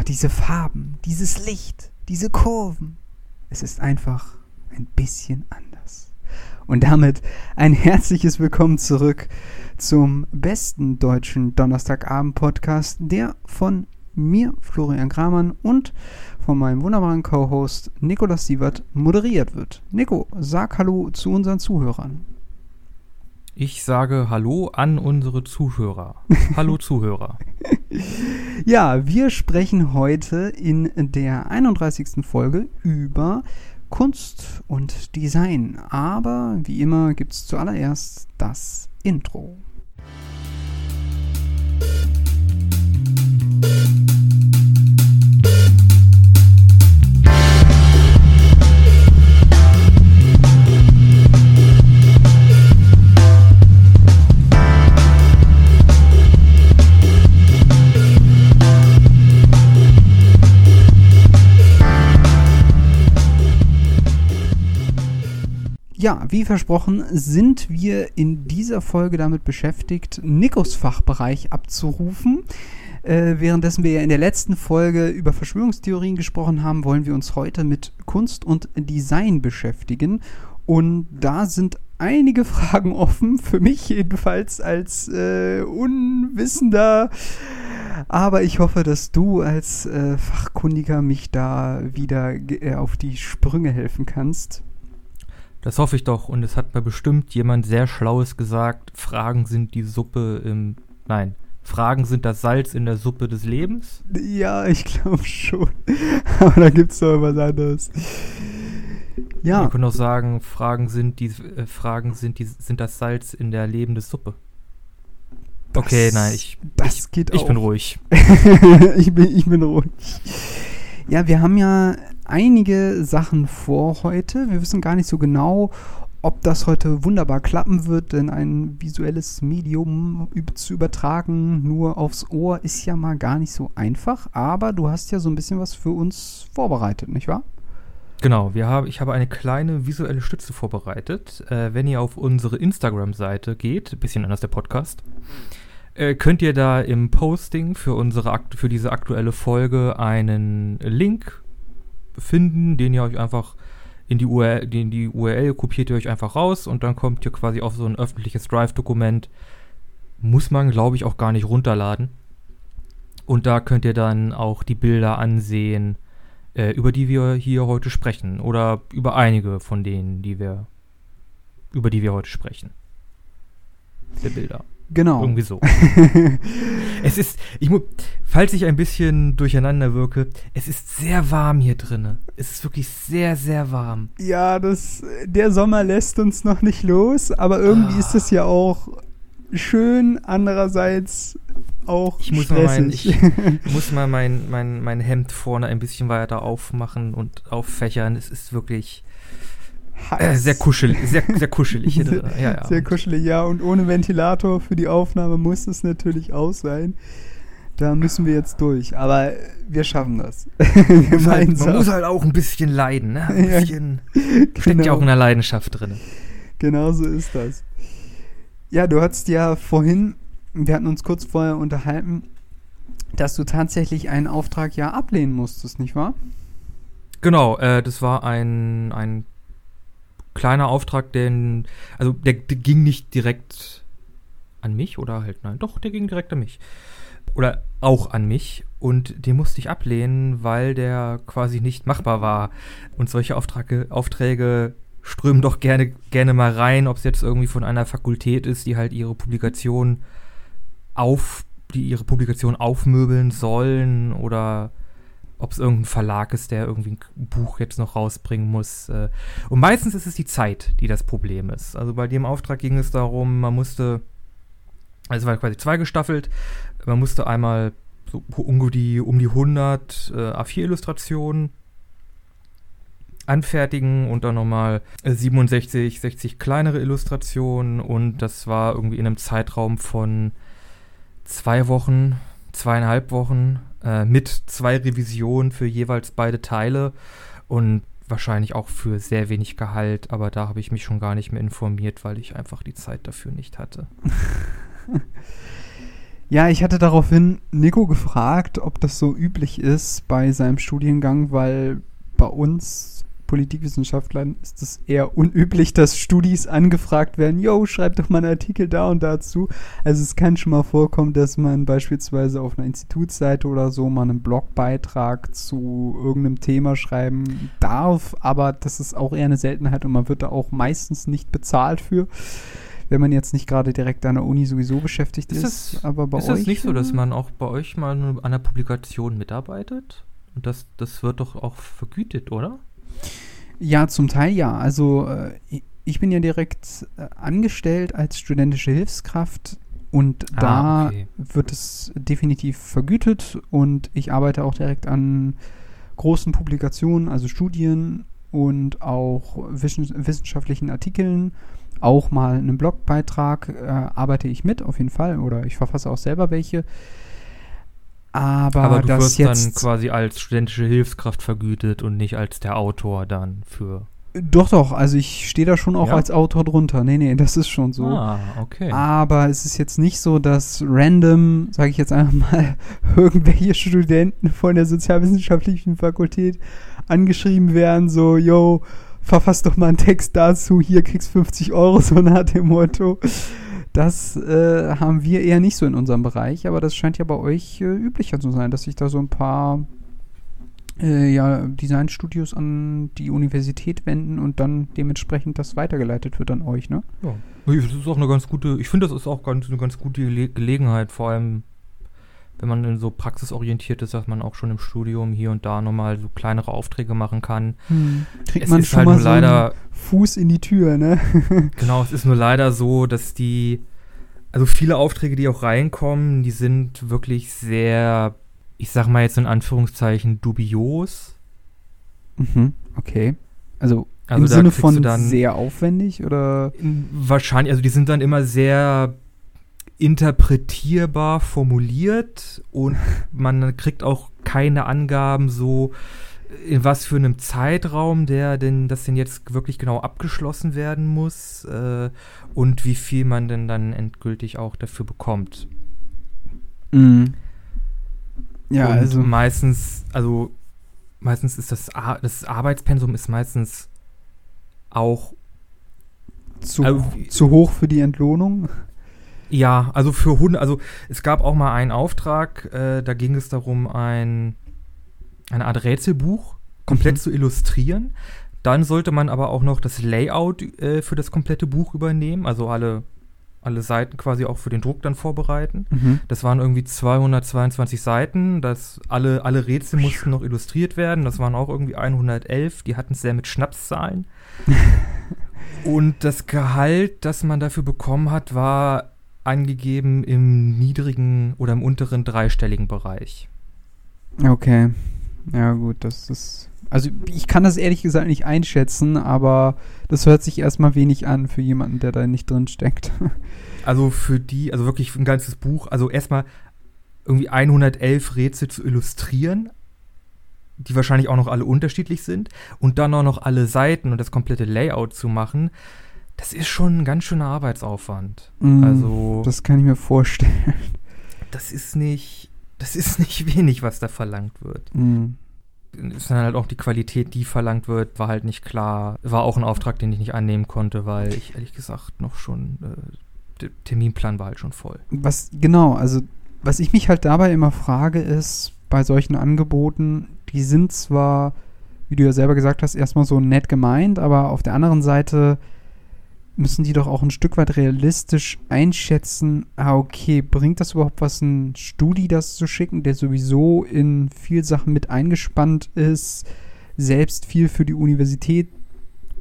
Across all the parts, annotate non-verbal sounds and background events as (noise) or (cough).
Oh, diese Farben, dieses Licht, diese Kurven. Es ist einfach ein bisschen anders. Und damit ein herzliches Willkommen zurück zum besten deutschen Donnerstagabend-Podcast, der von mir, Florian Kramann, und von meinem wunderbaren Co-Host Nikolas Sievert moderiert wird. Nico, sag Hallo zu unseren Zuhörern. Ich sage Hallo an unsere Zuhörer. (laughs) Hallo Zuhörer. Ja, wir sprechen heute in der 31. Folge über Kunst und Design. Aber wie immer gibt es zuallererst das Intro. Ja, wie versprochen sind wir in dieser Folge damit beschäftigt, Nikos Fachbereich abzurufen. Äh, währenddessen wir ja in der letzten Folge über Verschwörungstheorien gesprochen haben, wollen wir uns heute mit Kunst und Design beschäftigen. Und da sind einige (laughs) Fragen offen, für mich jedenfalls als äh, Unwissender. Aber ich hoffe, dass du als äh, Fachkundiger mich da wieder äh, auf die Sprünge helfen kannst. Das hoffe ich doch. Und es hat mir bestimmt jemand sehr Schlaues gesagt. Fragen sind die Suppe im. Nein. Fragen sind das Salz in der Suppe des Lebens? Ja, ich glaube schon. (laughs) Aber da gibt es doch was anderes. Ja. Wir können auch sagen, Fragen sind die äh, Fragen sind die sind das Salz in der lebenden Suppe. Das, okay, nein, ich, das ich, geht ich auch. bin ruhig. (laughs) ich, bin, ich bin ruhig. Ja, wir haben ja einige Sachen vor heute. Wir wissen gar nicht so genau, ob das heute wunderbar klappen wird, denn ein visuelles Medium zu übertragen nur aufs Ohr ist ja mal gar nicht so einfach. Aber du hast ja so ein bisschen was für uns vorbereitet, nicht wahr? Genau, wir haben, ich habe eine kleine visuelle Stütze vorbereitet. Äh, wenn ihr auf unsere Instagram-Seite geht, bisschen anders der Podcast, äh, könnt ihr da im Posting für, unsere, für diese aktuelle Folge einen Link finden, den ihr euch einfach in die URL, in die URL kopiert ihr euch einfach raus und dann kommt ihr quasi auf so ein öffentliches Drive-Dokument. Muss man, glaube ich, auch gar nicht runterladen. Und da könnt ihr dann auch die Bilder ansehen, äh, über die wir hier heute sprechen. Oder über einige von denen, die wir, über die wir heute sprechen. Der Bilder. Genau. Irgendwie so. (laughs) es ist, ich muss, falls ich ein bisschen durcheinander wirke, es ist sehr warm hier drin. Es ist wirklich sehr, sehr warm. Ja, das, der Sommer lässt uns noch nicht los, aber irgendwie ah. ist es ja auch schön, andererseits auch ich muss stressig. Mal mein, ich (laughs) muss mal mein, mein, mein Hemd vorne ein bisschen weiter aufmachen und auffächern. Es ist wirklich äh, sehr kuschelig, sehr, sehr kuschelig. sehr, ja, ja. (laughs) sehr kuschelig, ja. Und ohne Ventilator für die Aufnahme muss es natürlich auch sein. Da müssen wir jetzt durch. Aber wir schaffen das. (laughs) man, muss halt, man muss halt auch ein bisschen leiden. Ne? Ein bisschen (laughs) ja, steckt genau. ja auch in der Leidenschaft drin. Genau so ist das. Ja, du hattest ja vorhin, wir hatten uns kurz vorher unterhalten, dass du tatsächlich einen Auftrag ja ablehnen musstest, nicht wahr? Genau, äh, das war ein, ein kleiner Auftrag, den, also der, der, ging nicht direkt an mich oder halt, nein, doch, der ging direkt an mich. Oder auch an mich und den musste ich ablehnen, weil der quasi nicht machbar war. Und solche Aufträge, Aufträge strömen doch gerne, gerne mal rein, ob es jetzt irgendwie von einer Fakultät ist, die halt ihre Publikation auf, die ihre Publikation aufmöbeln sollen oder ob es irgendein Verlag ist, der irgendwie ein Buch jetzt noch rausbringen muss. Äh. Und meistens ist es die Zeit, die das Problem ist. Also bei dem Auftrag ging es darum, man musste, also es war quasi zweigestaffelt, man musste einmal so um die, um die 100 äh, A4-Illustrationen anfertigen und dann nochmal 67, 60 kleinere Illustrationen und das war irgendwie in einem Zeitraum von zwei Wochen, zweieinhalb Wochen äh, mit zwei Revisionen für jeweils beide Teile und wahrscheinlich auch für sehr wenig Gehalt, aber da habe ich mich schon gar nicht mehr informiert, weil ich einfach die Zeit dafür nicht hatte. (laughs) Ja, ich hatte daraufhin Nico gefragt, ob das so üblich ist bei seinem Studiengang, weil bei uns Politikwissenschaftlern ist es eher unüblich, dass Studis angefragt werden, yo, schreib doch mal einen Artikel da und dazu. Also es kann schon mal vorkommen, dass man beispielsweise auf einer Institutsseite oder so mal einen Blogbeitrag zu irgendeinem Thema schreiben darf, aber das ist auch eher eine Seltenheit und man wird da auch meistens nicht bezahlt für wenn man jetzt nicht gerade direkt an der Uni sowieso beschäftigt ist. Ist es, aber bei ist euch es nicht so, dass man auch bei euch mal an einer Publikation mitarbeitet? Und das, das wird doch auch vergütet, oder? Ja, zum Teil ja. Also äh, ich bin ja direkt äh, angestellt als studentische Hilfskraft und Ah, da okay. wird es definitiv vergütet und ich arbeite auch direkt an großen Publikationen, also Studien und auch wissen- wissenschaftlichen Artikeln. Auch mal einen Blogbeitrag äh, arbeite ich mit, auf jeden Fall, oder ich verfasse auch selber welche. Aber, Aber du das wirst jetzt dann quasi als studentische Hilfskraft vergütet und nicht als der Autor dann für. Doch, doch, also ich stehe da schon auch Ja? als Autor drunter. Nee, nee, das ist schon so. Ah, okay. Aber es ist jetzt nicht so, dass random, sage ich jetzt einfach mal, (laughs) irgendwelche Studenten von der sozialwissenschaftlichen Fakultät angeschrieben werden, so, yo, verfass doch mal einen Text dazu, hier kriegst 50 Euro, so nach dem Motto. Das äh, haben wir eher nicht so in unserem Bereich, aber das scheint ja bei euch äh, üblicher zu sein, dass sich da so ein paar äh, ja, Designstudios an die Universität wenden und dann dementsprechend das weitergeleitet wird an euch, ne? Ja. Das ist auch eine ganz gute, ich finde, das ist auch ganz, eine ganz gute Gele Gelegenheit, vor allem wenn man so praxisorientiert ist, dass man auch schon im Studium hier und da nochmal so kleinere Aufträge machen kann. Kriegt Es man schon halt mal nur so leider, Fuß in die Tür, ne? (laughs) genau, es ist nur leider so, dass die, also viele Aufträge, die auch reinkommen, die sind wirklich sehr, ich sag mal jetzt in Anführungszeichen, dubios. mhm, okay. Also, Also im Sinne von sehr aufwendig oder? Wahrscheinlich, also die sind dann immer sehr interpretierbar formuliert und (laughs) man kriegt auch keine Angaben so, in was für einem Zeitraum der denn das denn jetzt wirklich genau abgeschlossen werden muss äh, und wie viel man denn dann endgültig auch dafür bekommt. Mhm. Ja, und also. meistens, also meistens ist das, Ar das Arbeitspensum ist meistens auch Zu, also- zu hoch für die Entlohnung? Ja, also für Hunde, also es gab auch mal einen Auftrag, äh, da ging es darum, ein, eine Art Rätselbuch komplett Mhm. zu illustrieren. Dann sollte man aber auch noch das Layout äh, für das komplette Buch übernehmen, also alle, alle Seiten quasi auch für den Druck dann vorbereiten. Mhm. Das waren irgendwie 222 Seiten, das, alle, alle Rätsel mussten noch illustriert werden, das waren auch irgendwie 111, die hatten es sehr mit Schnapszahlen. (laughs) Und das Gehalt, das man dafür bekommen hat, war angegeben im niedrigen oder im unteren dreistelligen Bereich. Okay. Ja, gut, das ist. Also, ich kann das ehrlich gesagt nicht einschätzen, aber das hört sich erstmal wenig an für jemanden, der da nicht drin steckt. (laughs) Also für die, also wirklich ein ganzes Buch, also erstmal irgendwie 111 Rätsel zu illustrieren, die wahrscheinlich auch noch alle unterschiedlich sind, und dann auch noch alle Seiten und das komplette Layout zu machen, das ist schon ein ganz schöner Arbeitsaufwand. Mm, Also Das kann ich mir vorstellen. das ist nicht, das ist nicht (laughs) wenig, was da verlangt wird. Mhm. ist dann halt auch die Qualität, die verlangt wird, war halt nicht klar. War auch ein Auftrag, den ich nicht annehmen konnte, weil ich ehrlich gesagt noch schon, äh, der Terminplan war halt schon voll. Was, genau, also was ich mich halt dabei immer frage, ist, bei solchen Angeboten, die sind zwar, wie du ja selber gesagt hast, erstmal so nett gemeint, aber auf der anderen Seite müssen die doch auch ein Stück weit realistisch einschätzen, ah, okay, bringt das überhaupt was, ein Studi das zu schicken, der sowieso in viel Sachen mit eingespannt ist, selbst viel für die Universität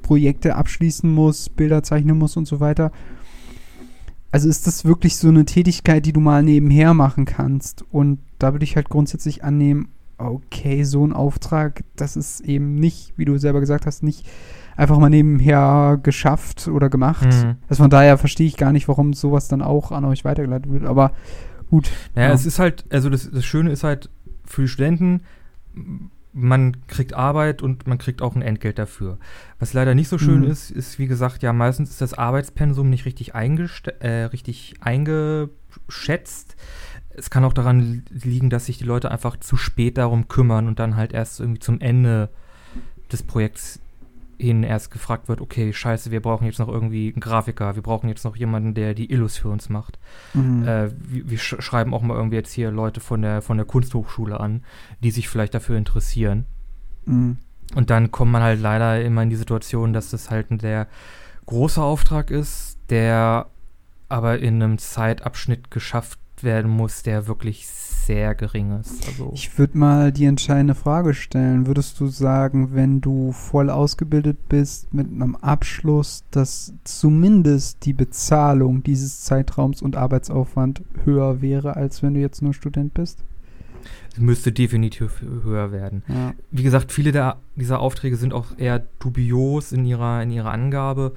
Projekte abschließen muss, Bilder zeichnen muss und so weiter. Also ist das wirklich so eine Tätigkeit, die du mal nebenher machen kannst? Und da würde ich halt grundsätzlich annehmen, okay, so ein Auftrag, das ist eben nicht, wie du selber gesagt hast, nicht einfach mal nebenher geschafft oder gemacht. Mhm. Also von daher verstehe ich gar nicht, warum sowas dann auch an euch weitergeleitet wird. Aber gut. Naja, Ja. es ist halt, also das, das Schöne ist halt für die Studenten, man kriegt Arbeit und man kriegt auch ein Entgelt dafür. Was leider nicht so schön Mhm. ist, ist, wie gesagt, ja, meistens ist das Arbeitspensum nicht richtig, äh, richtig eingeschätzt. Es kann auch daran liegen, dass sich die Leute einfach zu spät darum kümmern und dann halt erst irgendwie zum Ende des Projekts hin erst gefragt wird, okay, scheiße, wir brauchen jetzt noch irgendwie einen Grafiker, wir brauchen jetzt noch jemanden, der die Illus für uns macht. Mhm. Äh, wir, wir sch schreiben auch mal irgendwie jetzt hier Leute von der, von der Kunsthochschule an, die sich vielleicht dafür interessieren. Mhm. Und dann kommt man halt leider immer in die Situation, dass das halt ein sehr großer Auftrag ist, der aber in einem Zeitabschnitt geschafft werden muss, der wirklich sehr gering ist. Also, Ich würde mal die entscheidende Frage stellen. Würdest du sagen, wenn du voll ausgebildet bist mit einem Abschluss, dass zumindest die Bezahlung dieses Zeitraums und Arbeitsaufwand höher wäre, als wenn du jetzt nur Student bist? müsste definitiv höher werden. Ja. Wie gesagt, viele der, dieser Aufträge sind auch eher dubios in ihrer, in ihrer Angabe.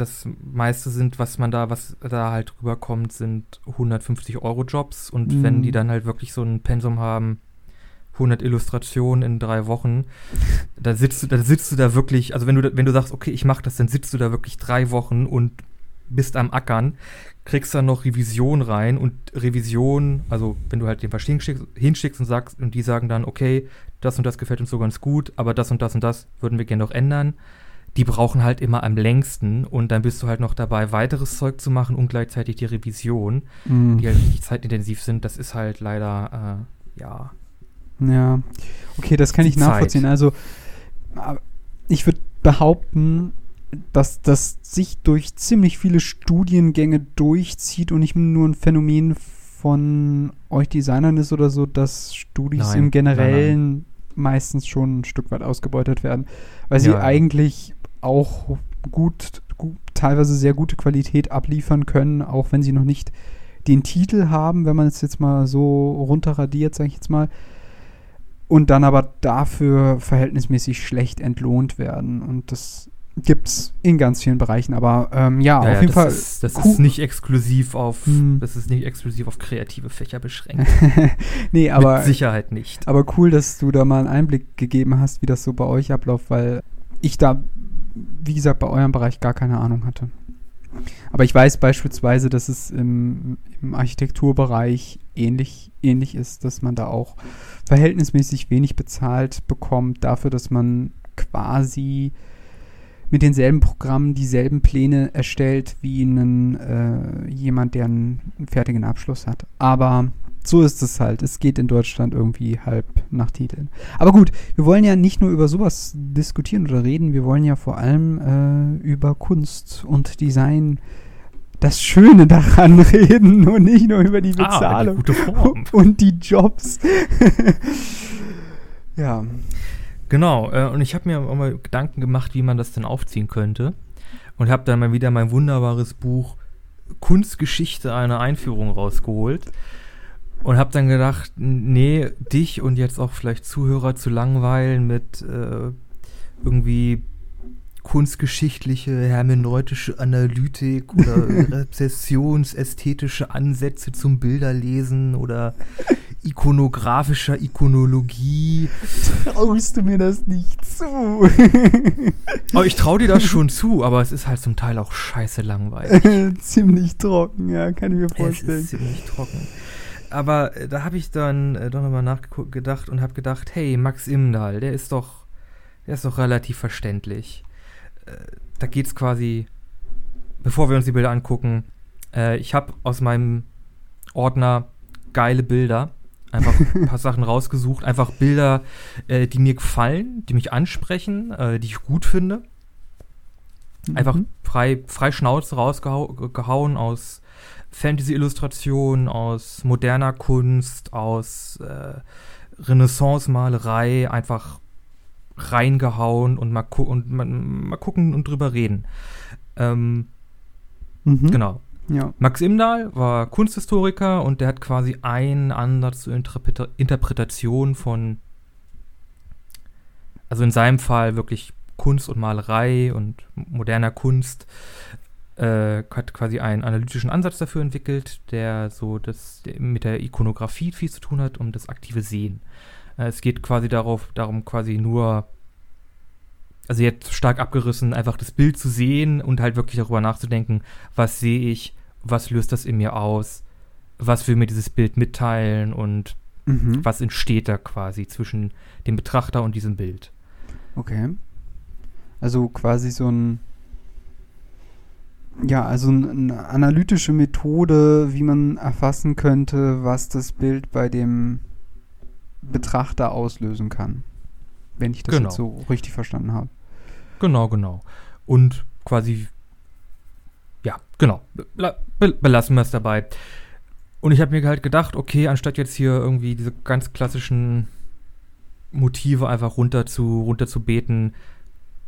Das meiste sind, was man da, was da halt rüberkommt, sind 150 Euro Jobs. Und Mhm. wenn die dann halt wirklich so ein Pensum haben, 100 Illustrationen in drei Wochen, (laughs) da sitzt du, da sitzt du da wirklich, also wenn du, wenn du sagst, okay, ich mach das, dann sitzt du da wirklich drei Wochen und bist am Ackern, kriegst dann noch Revision rein und Revision, also wenn du halt den Verstehen hinschickst, hinschickst und sagst, und die sagen dann, okay, das und das gefällt uns so ganz gut, aber das und das und das würden wir gerne noch ändern. Die brauchen halt immer am längsten und dann bist du halt noch dabei, weiteres Zeug zu machen und gleichzeitig die Revision, Mhm. die halt richtig zeitintensiv sind. Das ist halt leider, äh, ja, Ja, okay, das kann ich nachvollziehen. Zeit. Also, aber ich würde behaupten, dass das sich durch ziemlich viele Studiengänge durchzieht und nicht nur ein Phänomen von euch Designern ist oder so, dass Studis Nein, im nein, Generellen meistens schon ein Stück weit ausgebeutet werden, weil sie ja. eigentlich auch gut, gut, teilweise sehr gute Qualität abliefern können, auch wenn sie noch nicht den Titel haben, wenn man es jetzt mal so runterradiert, sage ich jetzt mal und dann aber dafür verhältnismäßig schlecht entlohnt werden. Und das gibt's in ganz vielen Bereichen. Aber ähm, ja, Ja, auf jeden das Fall. Ist, das cool. ist nicht exklusiv auf, Hm. das ist nicht exklusiv auf kreative Fächer beschränkt. (laughs) nee, aber, Mit Sicherheit nicht. aber cool, dass du da mal einen Einblick gegeben hast, wie das so bei euch abläuft, weil ich da, wie gesagt, bei eurem Bereich gar keine Ahnung hatte. Aber ich weiß beispielsweise, dass es im, im Architekturbereich ähnlich, ähnlich ist, dass man da auch verhältnismäßig wenig bezahlt bekommt dafür, dass man quasi mit denselben Programmen dieselben Pläne erstellt wie einen, äh, jemand, der einen, einen fertigen Abschluss hat. Aber so ist es halt. Es geht in Deutschland irgendwie halb nach Titeln. Aber gut, wir wollen ja nicht nur über sowas diskutieren oder reden, wir wollen ja vor allem äh, über Kunst und Design, das Schöne daran (laughs) reden und nicht nur über die Ah, die Bezahlung Form. (laughs) und die Jobs. (laughs) ja. Genau, äh, und ich habe mir auch mal Gedanken gemacht, wie man das denn aufziehen könnte. Und habe dann mal wieder mein wunderbares Buch Kunstgeschichte eine Einführung rausgeholt. Und habe dann gedacht, nee, dich und jetzt auch vielleicht Zuhörer zu langweilen mit äh, irgendwie kunstgeschichtliche, hermeneutische Analytik oder (laughs) rezessionsästhetische Ansätze zum Bilderlesen oder ikonografischer Ikonologie. (laughs) Traust du mir das nicht zu? (laughs) Oh, ich traue dir das schon zu, aber es ist halt zum Teil auch scheiße langweilig. Ziemlich trocken, ja, kann ich mir es vorstellen. ist ziemlich trocken. Aber äh, da habe ich dann äh, doch nochmal nachgedacht und habe gedacht, hey, Max Imdahl, der ist doch, der ist doch relativ verständlich. Äh, da geht's quasi, bevor wir uns die Bilder angucken, äh, ich habe aus meinem Ordner geile Bilder, einfach (laughs) ein paar Sachen rausgesucht, einfach Bilder, äh, die mir gefallen, die mich ansprechen, äh, die ich gut finde. Einfach Mhm. frei, frei Schnauze rausgehauen aus Fantasy-Illustrationen, aus moderner Kunst, aus äh, Renaissance-Malerei, einfach reingehauen und mal, gu und mal, mal gucken und drüber reden. Ähm, Mhm. Genau. Ja. Max Imdahl war Kunsthistoriker und der hat quasi einen Ansatz zur Interpreta Interpretation von, also in seinem Fall wirklich Kunst und Malerei und moderner Kunst, äh, hat quasi einen analytischen Ansatz dafür entwickelt, der so das mit der Ikonografie viel zu tun hat, um das aktive Sehen. Äh, es geht quasi darauf, darum, quasi nur, also jetzt stark abgerissen, einfach das Bild zu sehen und halt wirklich darüber nachzudenken, was sehe ich, was löst das in mir aus, was will mir dieses Bild mitteilen und Mhm. was entsteht da quasi zwischen dem Betrachter und diesem Bild. Okay. Also quasi so ein. Ja, also ein- eine analytische Methode, wie man erfassen könnte, was das Bild bei dem Betrachter auslösen kann. Wenn ich das Genau. jetzt so richtig verstanden habe. Genau, genau. Und quasi, ja, genau, Bela be belassen wir es dabei. Und ich habe mir halt gedacht, okay, anstatt jetzt hier irgendwie diese ganz klassischen Motive einfach runter zu, runter zu beten,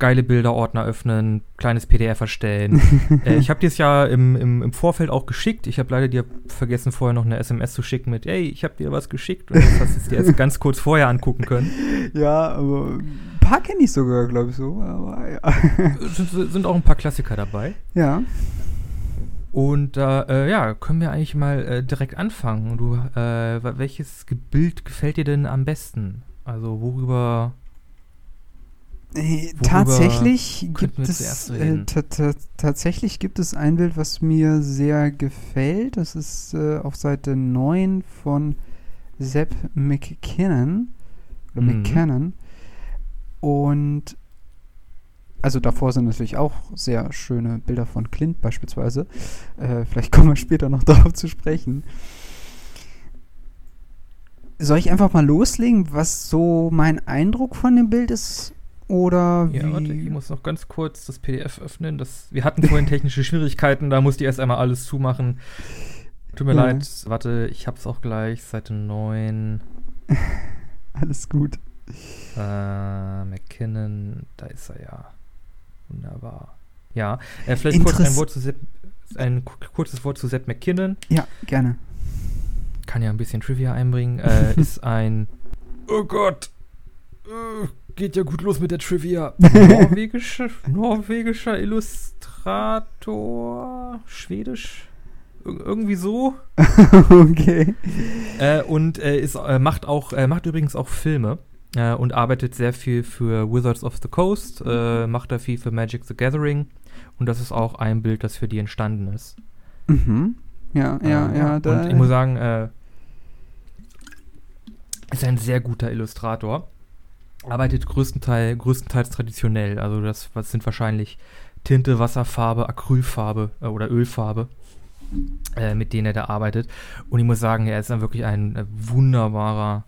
geile Bilderordner öffnen, kleines PDF erstellen. (laughs) äh, ich habe dir es ja im, im, im Vorfeld auch geschickt. Ich habe leider dir vergessen, vorher noch eine SMS zu schicken mit, ey, ich habe dir was geschickt. Und das hast du es dir jetzt ganz kurz vorher angucken können. (laughs) Ja, aber ein paar kenne ich sogar, glaube ich so. Aber ja. sind, sind auch ein paar Klassiker dabei. ja. Und da, äh, ja, können wir eigentlich mal äh, direkt anfangen. Du, äh, welches Bild gefällt dir denn am besten? Also worüber? Äh, Tatsächlich gibt es äh, tatsächlich gibt es ein Bild, was mir sehr gefällt. Das ist äh, auf Seite 9 von Sepp McKinnon oder Mhm. McKinnon. Und also davor sind natürlich auch sehr schöne Bilder von Clint beispielsweise. Äh, vielleicht kommen wir später noch (laughs) darauf zu sprechen. Soll ich einfach mal loslegen, was so mein Eindruck von dem Bild ist? Oder wie? Ja, warte, ich muss noch ganz kurz das PDF öffnen. Das, wir hatten vorhin technische Schwierigkeiten, da musste ich erst einmal alles zumachen. Tut mir Ja. leid, warte, ich hab's auch gleich, Seite 9. (laughs) Alles gut. Äh, McKinnon, da ist er ja. Wunderbar. Ja, äh, vielleicht kurz ein, Interess- Wort zu Sepp, ein ku- kurzes Wort zu Sepp McKinnon. Ja, gerne. kann ja ein bisschen Trivia einbringen, äh, (laughs) ist ein Oh Gott, äh, geht ja gut los mit der Trivia. (laughs) Norwegischer, norwegischer Illustrator, schwedisch, Ir irgendwie so. (laughs) okay. Äh, und äh, ist, äh, macht auch, äh, macht übrigens auch Filme äh, und arbeitet sehr viel für Wizards of the Coast, äh, macht da viel für Magic the Gathering und das ist auch ein Bild, das für die entstanden ist. Mhm. Ja, ja, Äh, ja. Da, und ich muss sagen, äh, ist ein sehr guter Illustrator. Arbeitet größtenteils, größtenteils traditionell. Also das was sind wahrscheinlich Tinte, Wasserfarbe, Acrylfarbe äh, oder Ölfarbe, äh, mit denen er da arbeitet. Und ich muss sagen, er ist dann wirklich ein äh, wunderbarer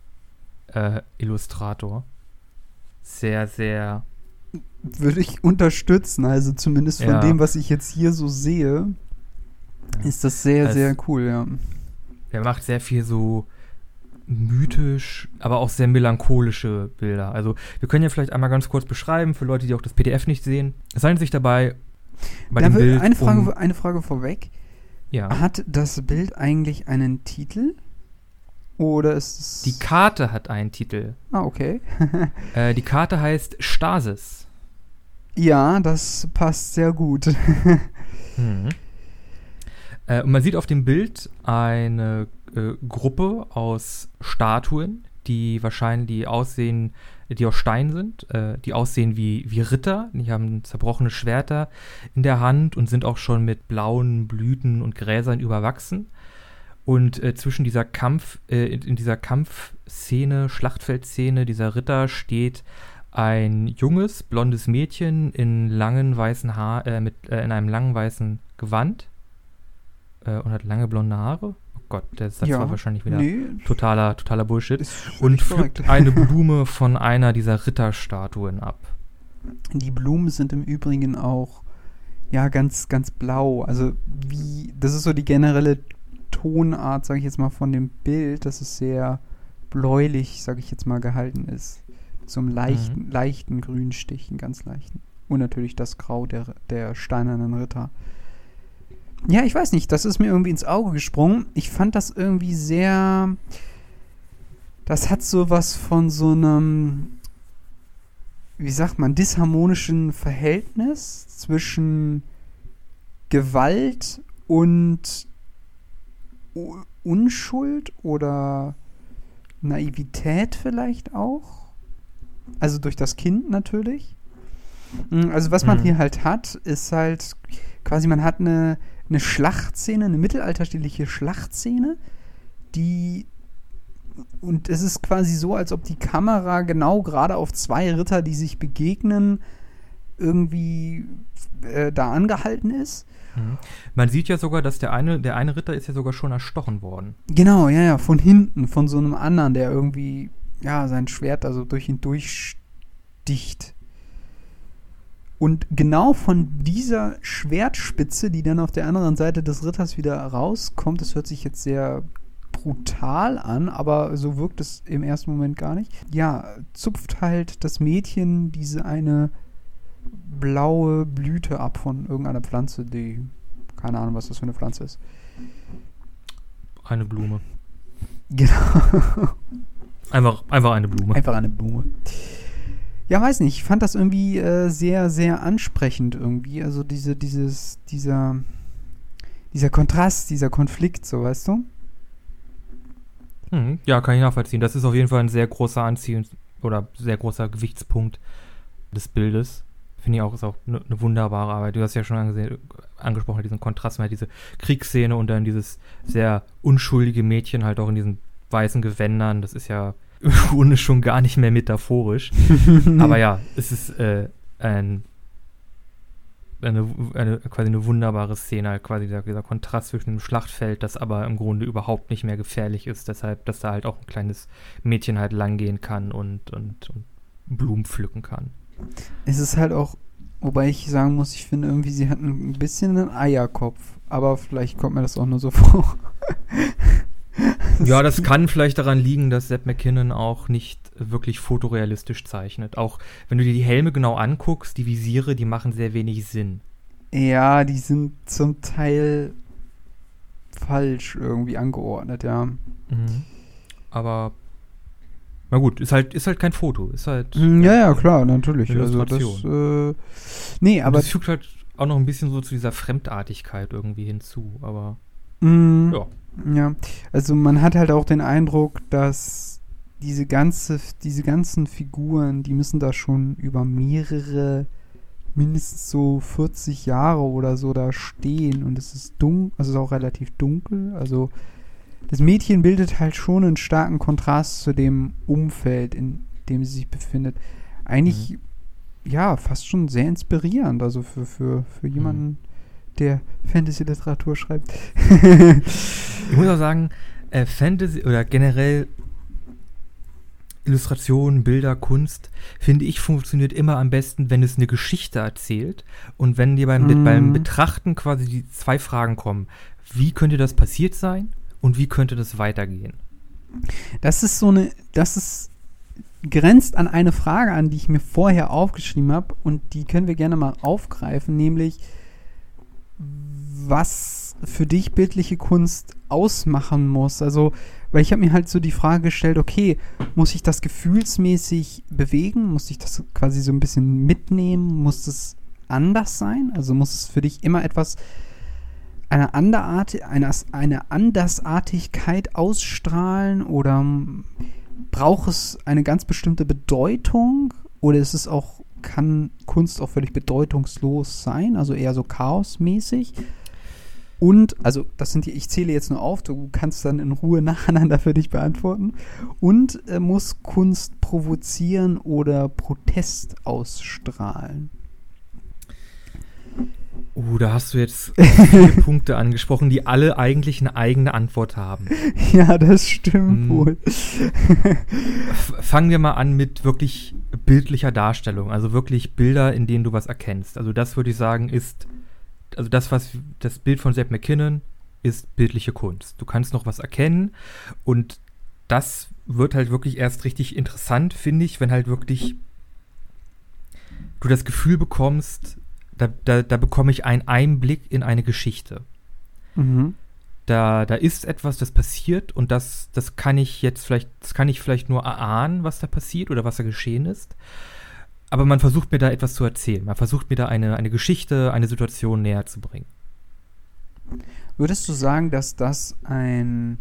äh, Illustrator. Sehr, sehr würde ich unterstützen. Also zumindest von Ja. dem, was ich jetzt hier so sehe, ist das sehr, Also- sehr cool, ja. Er macht sehr viel so mythisch, aber auch sehr melancholische Bilder. Also wir können ja vielleicht einmal ganz kurz beschreiben für Leute, die auch das PDF nicht sehen. Es handelt sich dabei bei Da dem Bild eine, Frage, um, eine Frage vorweg. ja. Hat das Bild eigentlich einen Titel? Oder ist es. Die Karte hat einen Titel. ah, okay. (laughs) Äh, die Karte heißt Stasis. ja, das passt sehr gut. Mhm. Äh, und man sieht auf dem Bild eine äh, Gruppe aus Statuen, die wahrscheinlich die aussehen, die aus Stein sind, äh, die aussehen wie, wie Ritter. Die haben zerbrochene Schwerter in der Hand und sind auch schon mit blauen Blüten und Gräsern überwachsen. Und äh, zwischen dieser Kampf, äh, in, dieser Kampfszene, Schlachtfeldszene dieser Ritter steht ein junges, blondes Mädchen in langen weißen Haar, äh, mit, äh, in einem langen weißen Gewand und hat lange blonde Haare. Gott, der Satz Ja, war wahrscheinlich wieder nee, totaler, totaler Bullshit. Und pflückt (laughs) eine Blume von einer dieser Ritterstatuen ab. Die Blumen sind im Übrigen auch ja ganz ganz blau. Also wie das ist so die generelle Tonart, sage ich jetzt mal von dem Bild, dass es sehr bläulich, sage ich jetzt mal gehalten ist. So einem leichten leichten Grünstich, einen ganz leichten. Und natürlich das Grau der der steinernen Ritter. Ja, ich weiß nicht, das ist mir irgendwie ins Auge gesprungen. Ich fand das irgendwie sehr das hat sowas von so einem wie sagt man, disharmonischen Verhältnis zwischen Gewalt und Unschuld oder Naivität vielleicht auch. Also durch das Kind natürlich. Mm, Also was man Mhm. hier halt hat, ist halt quasi, man hat eine, eine Schlachtszene, eine mittelalterliche Schlachtszene, die und es ist quasi so, als ob die Kamera genau gerade auf zwei Ritter, die sich begegnen, irgendwie äh, da angehalten ist. Mhm. Man sieht ja sogar, dass der eine, der eine Ritter ist ja sogar schon erstochen worden. Genau, ja, ja, von hinten, von so einem anderen, der irgendwie, ja, sein Schwert also durch ihn durchsticht. Und genau von dieser Schwertspitze, die dann auf der anderen Seite des Ritters wieder rauskommt, das hört sich jetzt sehr brutal an, aber so wirkt es im ersten Moment gar nicht. Ja, zupft halt das Mädchen diese eine blaue Blüte ab von irgendeiner Pflanze, die keine Ahnung, was das für eine Pflanze ist. Eine Blume. Genau. (laughs) Einfach, einfach eine Blume. Einfach eine Blume. Ja, weiß nicht. Ich fand das irgendwie äh, sehr, sehr ansprechend irgendwie. Also diese, dieses, dieser, dieser Kontrast, dieser Konflikt, so weißt du? Mhm. Ja, kann ich nachvollziehen. Das ist auf jeden Fall ein sehr großer Anziehungs- oder sehr großer Gewichtspunkt des Bildes. Finde ich auch, ist auch eine ne wunderbare Arbeit. Du hast ja schon angesehen, angesprochen, diesen Kontrast, hat diese Kriegsszene und dann dieses sehr unschuldige Mädchen halt auch in diesen weißen Gewändern. Das ist ja (laughs) Grunde schon gar nicht mehr metaphorisch. (laughs) Aber ja, es ist äh, ein, eine, eine, quasi eine wunderbare Szene, halt quasi dieser, dieser Kontrast zwischen dem Schlachtfeld, das aber im Grunde überhaupt nicht mehr gefährlich ist, deshalb, dass da halt auch ein kleines Mädchen halt langgehen kann und, und, und Blumen pflücken kann. Es ist halt auch, wobei ich sagen muss, ich finde irgendwie, sie hatten ein bisschen einen Eierkopf. Aber vielleicht kommt mir das auch nur so (laughs) vor. (laughs) Ja, das kann vielleicht daran liegen, dass Sepp McKinnon auch nicht wirklich fotorealistisch zeichnet. Auch wenn du dir die Helme genau anguckst, die Visiere, die machen sehr wenig Sinn. Ja, die sind zum Teil falsch irgendwie angeordnet, ja. Mhm. Aber na gut, ist halt, ist halt kein Foto. Ist halt. Mm, Ja, ja, klar, natürlich. Also das, äh, nee, Aber aber das fügt halt auch noch ein bisschen so zu dieser Fremdartigkeit irgendwie hinzu. Aber Mm, ja. Ja, also man hat halt auch den Eindruck, dass diese ganze, diese ganzen Figuren, die müssen da schon über mehrere, mindestens so 40 Jahre oder so da stehen und es ist dunkel, also es ist auch relativ dunkel. Also das Mädchen bildet halt schon einen starken Kontrast zu dem Umfeld, in dem sie sich befindet. Eigentlich, ja, fast schon sehr inspirierend, also für, für, für jemanden, der Fantasy-Literatur schreibt. (laughs) Ich muss auch sagen, äh, Fantasy oder generell Illustration, Bilder, Kunst, finde ich, funktioniert immer am besten, wenn es eine Geschichte erzählt und wenn dir beim, Mhm. beim Betrachten quasi die zwei Fragen kommen. Wie könnte das passiert sein und wie könnte das weitergehen? Das ist so eine, das ist grenzt an eine Frage an, die ich mir vorher aufgeschrieben habe und die können wir gerne mal aufgreifen, nämlich was für dich bildliche Kunst ausmachen muss. Also, weil ich habe mir halt so die Frage gestellt, okay, muss ich das gefühlsmäßig bewegen? Muss ich das quasi so ein bisschen mitnehmen? Muss es anders sein? Also muss es für dich immer etwas eine, Anderart, eine, eine Andersartigkeit ausstrahlen oder braucht es eine ganz bestimmte Bedeutung oder ist es auch, kann Kunst auch völlig bedeutungslos sein, also eher so chaosmäßig? Und, also das sind die, ich zähle jetzt nur auf, du kannst dann in Ruhe (laughs) nacheinander für dich beantworten. Und äh, muss Kunst provozieren oder Protest ausstrahlen? Uh, da hast du jetzt viele (laughs) Punkte angesprochen, die alle eigentlich eine eigene Antwort haben. (laughs) Ja, das stimmt Mm. wohl. Fangen wir mal an mit wirklich bildlicher Darstellung, also wirklich Bilder, in denen du was erkennst. Also das würde ich sagen, ist, also das, was das Bild von Sepp McKinnon ist bildliche Kunst. Du kannst noch was erkennen und das wird halt wirklich erst richtig interessant, finde ich, wenn halt wirklich du das Gefühl bekommst, da, da, da bekomme ich einen Einblick in eine Geschichte Mhm. da, da ist etwas, das passiert und das, das kann ich jetzt vielleicht, das kann ich vielleicht nur erahnen, was da passiert oder was da geschehen ist. Aber man versucht mir da etwas zu erzählen. Man versucht mir da eine, eine Geschichte, eine Situation näher zu bringen. Würdest du sagen, dass das ein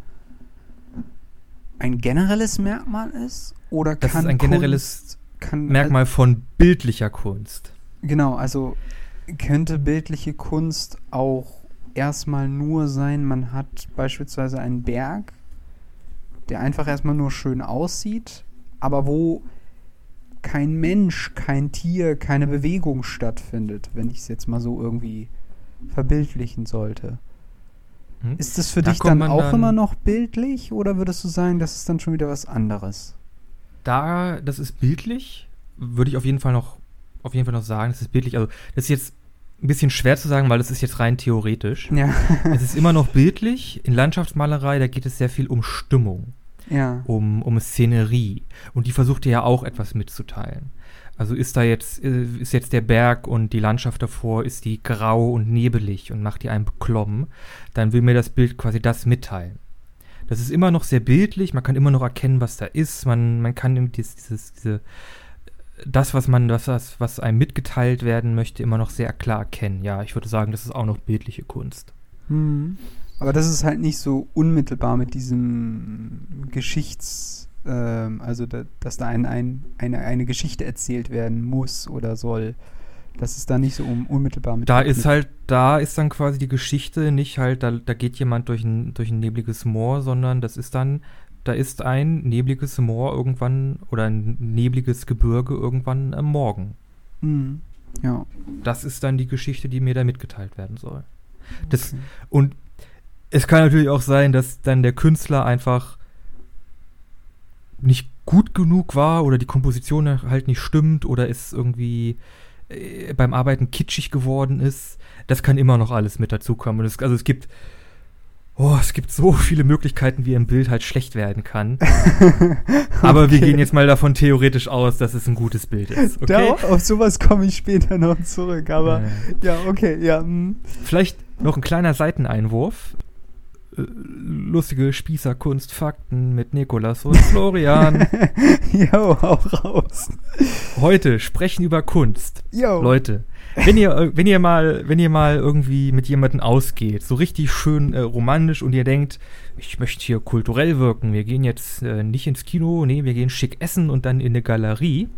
ein generelles Merkmal ist? Oder Das kann ist ein generelles Kunst, Merkmal von bildlicher Kunst. Genau, also könnte bildliche Kunst auch erstmal nur sein, man hat beispielsweise einen Berg, der einfach erstmal nur schön aussieht, aber wo kein Mensch, kein Tier, keine Bewegung stattfindet, wenn ich es jetzt mal so irgendwie verbildlichen sollte. Hm? Ist das für Da dich dann auch dann- immer noch bildlich oder würdest du sagen, das ist dann schon wieder was anderes? Da, das ist bildlich, würde ich auf jeden Fall noch, auf jeden Fall noch sagen, das ist bildlich. Also, das ist jetzt ein bisschen schwer zu sagen, weil das ist jetzt rein theoretisch. Ja. es ist immer noch bildlich. In Landschaftsmalerei, da geht es sehr viel um Stimmung, ja. um, um Szenerie. Und die versucht dir ja auch etwas mitzuteilen. Also ist da jetzt, äh, ist jetzt der Berg und die Landschaft davor, ist die grau und nebelig und macht die einen beklommen, dann will mir das Bild quasi das mitteilen. Das ist immer noch sehr bildlich, man kann immer noch erkennen, was da ist, man, man kann dieses, dieses, diese, das, was man, das, was, was einem mitgeteilt werden möchte, immer noch sehr klar erkennen. Ja, ich würde sagen, das ist auch noch bildliche Kunst. Mhm. Aber das ist halt nicht so unmittelbar mit diesem Geschichts, ähm, also da, dass da ein, ein, eine, eine Geschichte erzählt werden muss oder soll. Das ist da nicht so un unmittelbar mit. Da verknüpft. ist halt, da ist dann quasi die Geschichte nicht halt, da, da geht jemand durch ein, durch ein nebliges Moor, sondern das ist dann, da ist ein nebliges Moor irgendwann oder ein nebliges Gebirge irgendwann am Morgen. Mhm. Ja. Das ist dann die Geschichte, die mir da mitgeteilt werden soll. Das, Okay. Und es kann natürlich auch sein, dass dann der Künstler einfach nicht gut genug war oder die Komposition halt nicht stimmt oder es irgendwie äh, beim Arbeiten kitschig geworden ist. Das kann immer noch alles mit dazukommen. Und es, also es gibt, oh, es gibt so viele Möglichkeiten, wie ein Bild halt schlecht werden kann. (laughs) Aber wir Okay. gehen jetzt mal davon theoretisch aus, dass es ein gutes Bild ist. (laughs) Okay? Da, auf sowas komme ich später noch zurück, aber Äh. ja, okay, ja. mm. Vielleicht noch ein kleiner Seiteneinwurf. Äh, Lustige Spießerkunst-Fakten mit Nikolas und Florian. (laughs) Jo, auch raus. Heute sprechen über Kunst. Jo. Leute, wenn ihr, äh, wenn ihr mal, wenn ihr mal irgendwie mit jemandem ausgeht, so richtig schön äh, romantisch und ihr denkt, ich möchte hier kulturell wirken, wir gehen jetzt äh, nicht ins Kino, nee, wir gehen schick essen und dann in eine Galerie,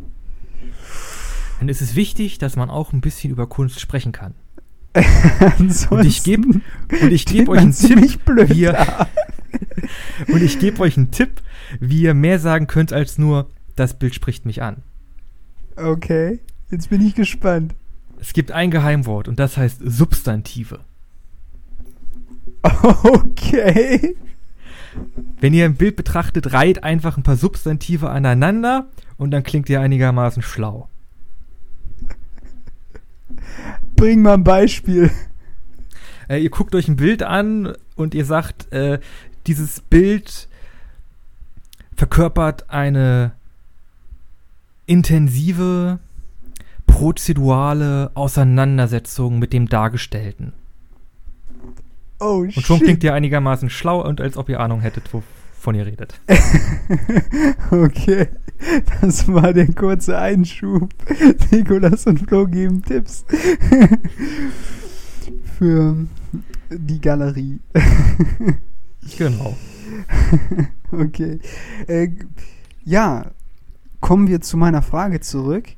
dann ist es wichtig, dass man auch ein bisschen über Kunst sprechen kann. (laughs) Und ich gebe gebe euch einen Tipp, wie ihr, (laughs) und ich gebe euch einen Tipp, wie ihr mehr sagen könnt als nur, das Bild spricht mich an. Okay, jetzt bin ich gespannt. Es gibt ein Geheimwort und das heißt Substantive. Okay. Wenn ihr ein Bild betrachtet, reiht einfach ein paar Substantive aneinander und dann klingt ihr einigermaßen schlau. Bring mal ein Beispiel. Äh, ihr guckt euch ein Bild an und ihr sagt, äh, dieses Bild verkörpert eine intensive, prozedurale Auseinandersetzung mit dem Dargestellten. Oh, Und schon klingt ihr einigermaßen schlau und als ob ihr Ahnung hättet, wovon ihr redet. (laughs) Okay, das war der kurze Einschub. Nikolas und Flo geben Tipps für die Galerie. Genau. Okay. Äh, ja, kommen wir zu meiner Frage zurück.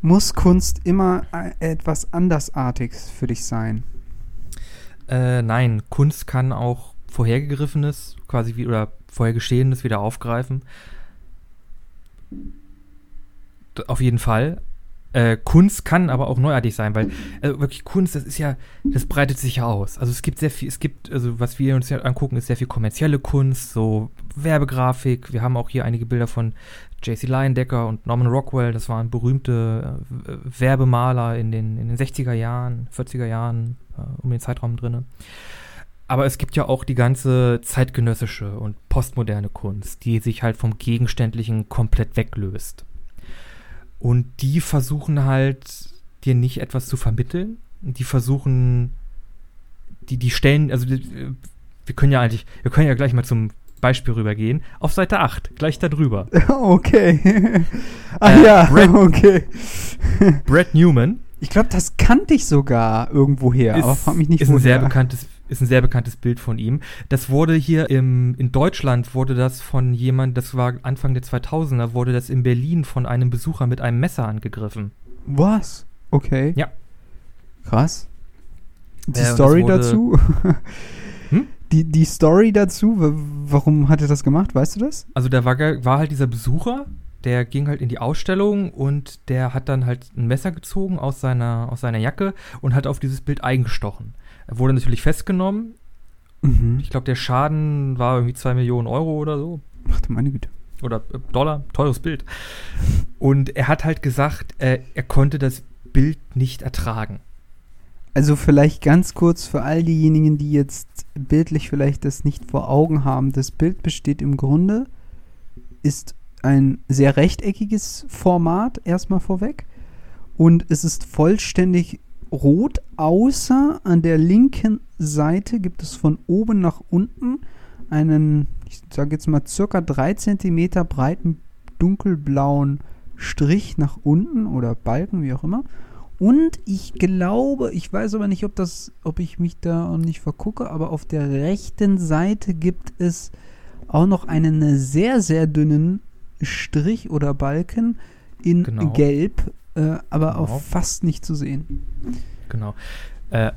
Muss Kunst immer etwas Andersartiges für dich sein? Äh, nein, Kunst kann auch vorhergegriffenes, quasi wie, oder vorhergeschehenes wieder aufgreifen. Auf jeden Fall. Äh, Kunst kann aber auch neuartig sein, weil äh, wirklich Kunst, das ist ja, das breitet sich ja aus. Also es gibt sehr viel, es gibt, also was wir uns ja angucken, ist sehr viel kommerzielle Kunst, so Werbegrafik. Wir haben auch hier einige Bilder von J.C. Leyendecker und Norman Rockwell. Das waren berühmte äh, Werbemaler in den, in den 60er Jahren, 40er Jahren, äh, um den Zeitraum drinne. Aber es gibt ja auch die ganze zeitgenössische und postmoderne Kunst, die sich halt vom Gegenständlichen komplett weglöst. Und die versuchen halt, dir nicht etwas zu vermitteln. Die versuchen, die, die stellen, also wir können ja eigentlich, wir können ja gleich mal zum Beispiel rübergehen. Auf Seite 8, gleich da drüber. (laughs) Okay. ah Äh, ja, Brad- okay. Brad Newman Ich glaube, das kannte ich sogar irgendwoher, aber frag mich nicht ist ein sehr bekanntes, ist ein sehr bekanntes Bild von ihm. Das wurde hier im, in Deutschland, wurde das von jemand, das war Anfang der 2000er, wurde das in Berlin von einem Besucher mit einem Messer angegriffen. Was? Okay. Ja. Krass. Die Äh, Story dazu? (laughs) Hm? Die, die Story dazu, wa- warum hat er das gemacht? Weißt du das? Also da war, war halt dieser Besucher, der ging halt in die Ausstellung und der hat dann halt ein Messer gezogen aus seiner, aus seiner Jacke und hat auf dieses Bild eingestochen. Er wurde natürlich festgenommen. Mhm. Ich glaube, der Schaden war irgendwie 2 Millionen Euro oder so. Ach du meine Güte. Oder äh, Dollar, teures Bild. Und er hat halt gesagt, äh, er konnte das Bild nicht ertragen. Also vielleicht ganz kurz für all diejenigen, die jetzt bildlich vielleicht das nicht vor Augen haben. Das Bild besteht im Grunde, ist ein sehr rechteckiges Format, erstmal vorweg. Und es ist vollständig rot, außer an der linken Seite gibt es von oben nach unten einen, ich sage jetzt mal, circa 3 cm breiten dunkelblauen Strich nach unten oder Balken, wie auch immer. Und ich glaube, ich weiß aber nicht, ob das, ob ich mich da nicht vergucke, aber auf der rechten Seite gibt es auch noch einen sehr, sehr dünnen Strich oder Balken in Genau. Gelb, äh, aber Genau. auch fast nicht zu sehen. Genau. Äh,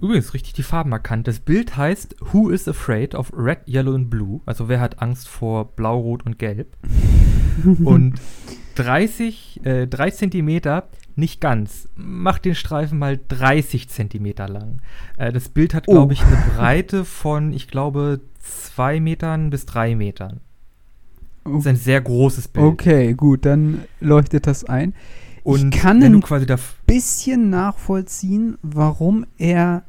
übrigens richtig die Farben erkannt. Das Bild heißt Who is afraid of red, yellow and blue? Also wer hat Angst vor blau, rot und gelb? (laughs) und 30, äh, 3 Zentimeter, nicht ganz. Macht den Streifen mal 30 Zentimeter lang. Äh, das Bild hat, Oh. glaube ich, eine Breite von, ich glaube, 2 Metern bis 3 Metern. Das ist ein sehr großes Bild. Okay, gut, dann leuchtet das ein. Und ich kann wenn du ein quasi da bisschen nachvollziehen, warum er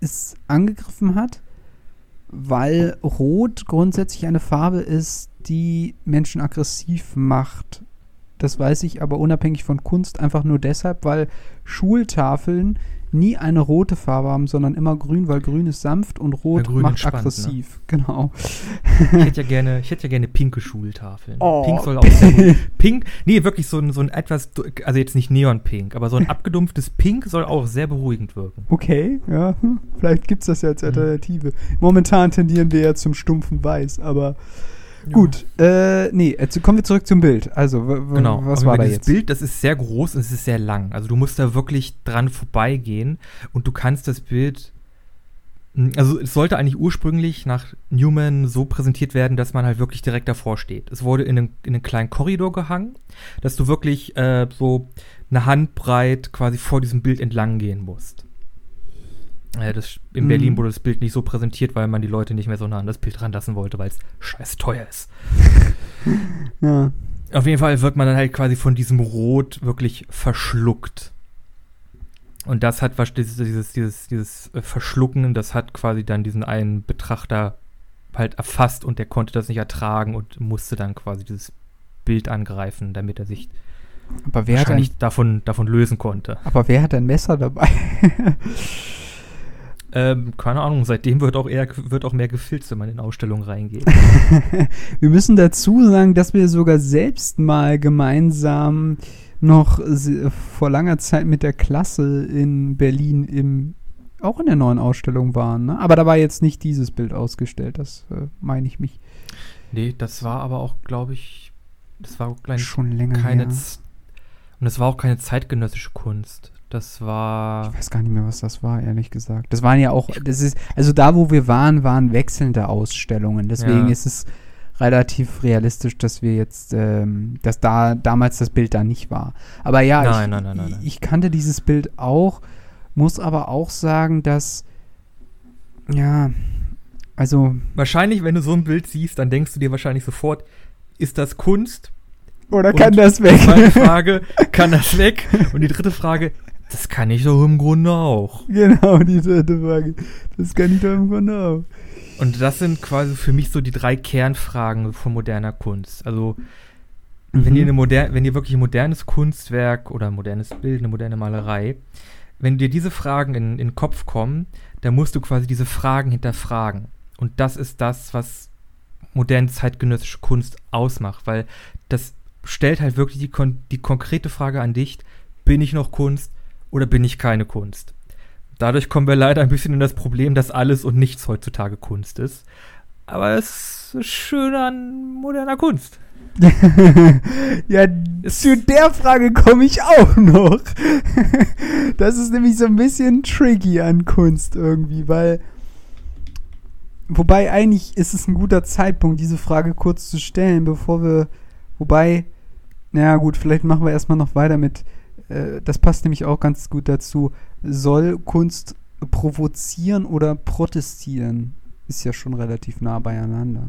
es angegriffen hat, weil Rot grundsätzlich eine Farbe ist, die Menschen aggressiv macht. Das weiß ich aber unabhängig von Kunst einfach nur deshalb, weil Schultafeln nie eine rote Farbe haben, sondern immer grün, weil grün ist sanft und rot grün macht entspannt, ne? aggressiv. (laughs) Genau. Ich hätte ja gerne, ich hätte ja gerne pinke Schultafeln. Oh. Pink soll auch sehr. (laughs) Pink, nee, wirklich so ein, so ein etwas, also jetzt nicht neonpink, aber so ein abgedumpftes Pink soll auch sehr beruhigend wirken. Okay, ja, hm, vielleicht gibt es das ja Mhm. als Alternative. Momentan tendieren wir ja zum stumpfen Weiß, aber gut. Äh, nee, jetzt kommen wir zurück zum Bild. Also, Genau. was war da jetzt? Bild, das ist sehr groß und es ist sehr lang. Also du musst da wirklich dran vorbeigehen und du kannst das Bild. Also es sollte eigentlich ursprünglich nach Newman so präsentiert werden, dass man halt wirklich direkt davor steht. Es wurde in einen, in einen kleinen Korridor gehangen, dass du wirklich äh, so eine Handbreit quasi vor diesem Bild entlang gehen musst. Das, in Mhm. Berlin wurde das Bild nicht so präsentiert, weil man die Leute nicht mehr so nah an das Bild ranlassen wollte, weil es scheiß teuer ist. (laughs) Ja. Auf jeden Fall wird man dann halt quasi von diesem Rot wirklich verschluckt. Und das hat was dieses, dieses, dieses, dieses äh, Verschlucken, das hat quasi dann diesen einen Betrachter halt erfasst und der konnte das nicht ertragen und musste dann quasi dieses Bild angreifen, damit er sich Aber, wer hat ein, wahrscheinlich davon, davon lösen konnte. aber wer hat ein Messer dabei? (laughs) Ähm, keine Ahnung, seitdem wird auch eher wird auch mehr gefilzt, wenn man in Ausstellungen reingeht. (laughs) wir müssen dazu sagen, dass wir sogar selbst mal gemeinsam noch vor langer Zeit mit der Klasse in Berlin im auch in der neuen Ausstellung waren. Ne? Aber da war jetzt nicht dieses Bild ausgestellt, das äh, meine ich mich nee, das war aber auch, glaube ich, das war auch klein, schon länger keine her. Z- und es war auch keine zeitgenössische Kunst. Das war Ich weiß gar nicht mehr, was das war, ehrlich gesagt. Das waren ja auch, das ist, also da, wo wir waren, waren wechselnde Ausstellungen. Deswegen Ja. ist es relativ realistisch, dass wir jetzt, ähm, dass da damals das Bild da nicht war. Aber ja, Nein, ich, nein, nein, nein, nein. ich kannte dieses Bild auch, muss aber auch sagen, dass, ja, also, wahrscheinlich, wenn du so ein Bild siehst, dann denkst du dir wahrscheinlich sofort, ist das Kunst? oder kann das Die zweite weg? Frage, kann das weg? Und die dritte Frage, das kann ich doch im Grunde auch. genau, die dritte Frage. Das kann ich doch im Grunde auch. Und das sind quasi für mich so die drei Kernfragen von moderner Kunst. Also, wenn ihr, eine moder wenn ihr wirklich ein modernes Kunstwerk oder ein modernes Bild, eine moderne Malerei, wenn dir diese Fragen in, in den Kopf kommen, dann musst du quasi diese Fragen hinterfragen. Und das ist das, was moderne zeitgenössische Kunst ausmacht, weil das stellt halt wirklich die, kon die konkrete Frage an dich, bin ich noch Kunst oder bin ich keine Kunst? Dadurch kommen wir leider ein bisschen in das Problem, dass alles und nichts heutzutage Kunst ist. Aber es ist schön an moderner Kunst. (laughs) ja, zu der Frage komme ich auch noch. (laughs) das ist nämlich so ein bisschen tricky an Kunst irgendwie, weil. Wobei eigentlich ist es ein guter Zeitpunkt, diese Frage kurz zu stellen, bevor wir. Wobei, naja, gut, vielleicht machen wir erstmal noch weiter mit. Äh, das passt nämlich auch ganz gut dazu. Soll Kunst provozieren oder protestieren? Ist ja schon relativ nah beieinander.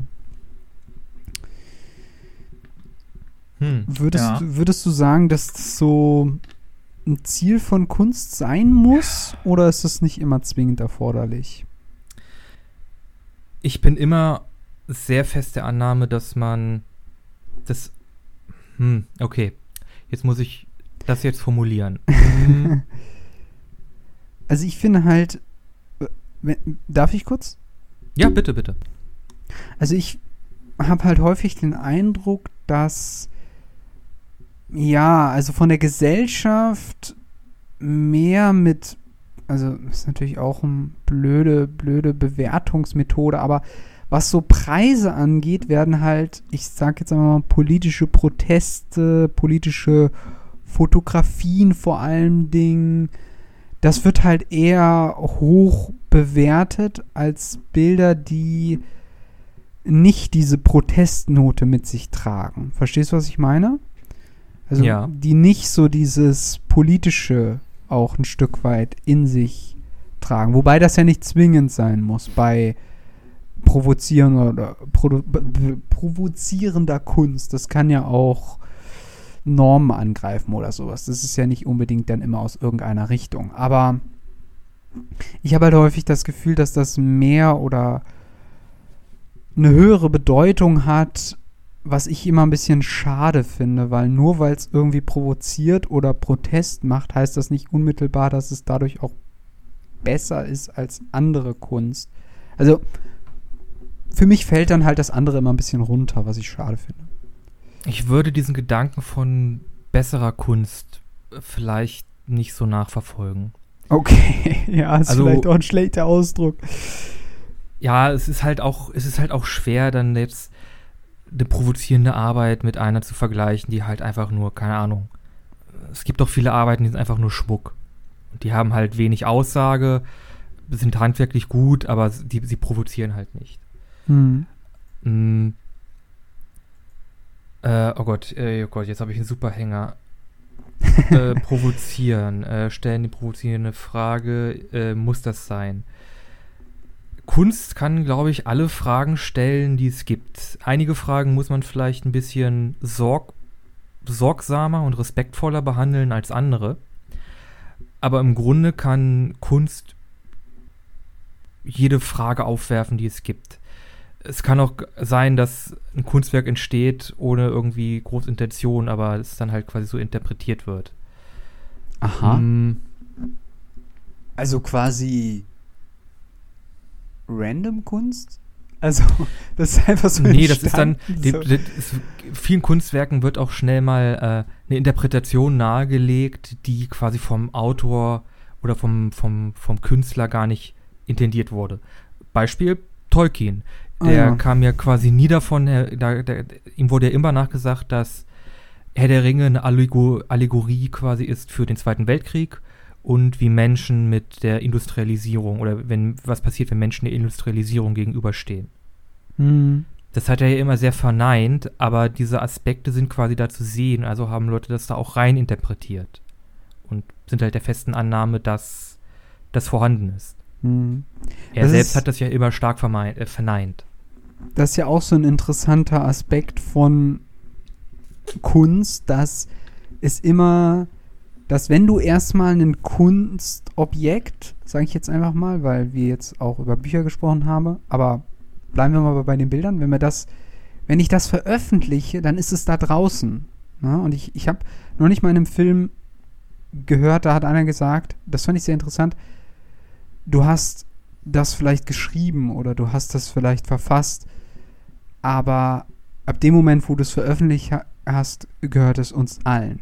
Hm, würdest, ja. du, würdest du sagen, dass das so ein Ziel von Kunst sein muss oder ist das nicht immer zwingend erforderlich? Ich bin immer sehr fest der Annahme, dass man das. Hm, okay. Jetzt muss ich das jetzt formulieren. (laughs) also ich finde halt. Äh, darf ich kurz? Ja, bitte, bitte. Also ich habe halt häufig den Eindruck, dass ja, also von der Gesellschaft mehr mit, also ist natürlich auch eine blöde, blöde Bewertungsmethode, aber was so Preise angeht, werden halt, ich sag jetzt einmal mal, politische Proteste, politische Fotografien vor allem Dingen, das wird halt eher hoch bewertet als Bilder, die nicht diese Protestnote mit sich tragen. Verstehst du, was ich meine? Also ja. die nicht so dieses politische auch ein Stück weit in sich tragen. Wobei das ja nicht zwingend sein muss bei provozieren oder provozierender Kunst. Das kann ja auch Normen angreifen oder sowas. Das ist ja nicht unbedingt dann immer aus irgendeiner Richtung. Aber ich habe halt häufig das Gefühl, dass das mehr oder eine höhere Bedeutung hat was ich immer ein bisschen schade finde, weil nur weil es irgendwie provoziert oder Protest macht, heißt das nicht unmittelbar, dass es dadurch auch besser ist als andere Kunst. Also für mich fällt dann halt das andere immer ein bisschen runter, was ich schade finde. Ich würde diesen Gedanken von besserer Kunst vielleicht nicht so nachverfolgen. Okay, (laughs) ja, ist also, vielleicht auch ein schlechter Ausdruck. Ja, es ist halt auch, es ist halt auch schwer, dann jetzt eine provozierende Arbeit mit einer zu vergleichen, die halt einfach nur, keine Ahnung. Es gibt auch viele Arbeiten, die sind einfach nur Schmuck. Die haben halt wenig Aussage, sind handwerklich gut, aber die, sie provozieren halt nicht. Hm. Äh, oh Gott, äh, oh Gott, jetzt habe ich einen Superhänger. (laughs) äh, provozieren, äh, stellen die provozierende Frage, äh, muss das sein? Kunst kann, glaube ich, alle Fragen stellen, die es gibt. Einige Fragen muss man vielleicht ein bisschen sorg sorgsamer und respektvoller behandeln als andere. Aber im Grunde kann Kunst jede Frage aufwerfen, die es gibt. Es kann auch sein, dass ein Kunstwerk entsteht ohne irgendwie große Intention, aber es dann halt quasi so interpretiert wird. Aha. Um, also quasi Random Kunst? Also, (laughs) das ist einfach so. Nee, das ist dann. Die, so. ist, vielen Kunstwerken wird auch schnell mal äh, eine Interpretation nahegelegt, die quasi vom Autor oder vom, vom, vom Künstler gar nicht intendiert wurde. Beispiel Tolkien. Ah, der ah, ja. kam ja quasi nie davon, der, der, ihm wurde ja immer nachgesagt, dass Herr der Ringe eine Allegorie quasi ist für den Zweiten Weltkrieg und wie Menschen mit der Industrialisierung oder wenn was passiert, wenn Menschen der Industrialisierung gegenüberstehen. Mhm. Das hat er ja immer sehr verneint, aber diese Aspekte sind quasi da zu sehen, also haben Leute das da auch rein interpretiert und sind halt der festen Annahme, dass das vorhanden ist. Mhm. Er das selbst hat das ja immer stark äh, verneint. Das ist ja auch so ein interessanter Aspekt von Kunst, dass es immer dass wenn du erstmal ein Kunstobjekt, sage ich jetzt einfach mal, weil wir jetzt auch über Bücher gesprochen haben, aber bleiben wir mal bei den Bildern, wenn wir das, wenn ich das veröffentliche, dann ist es da draußen. Ne? Und ich, ich habe noch nicht mal in einem Film gehört, da hat einer gesagt, das fand ich sehr interessant, du hast das vielleicht geschrieben oder du hast das vielleicht verfasst, aber ab dem Moment, wo du es veröffentlicht hast, gehört es uns allen.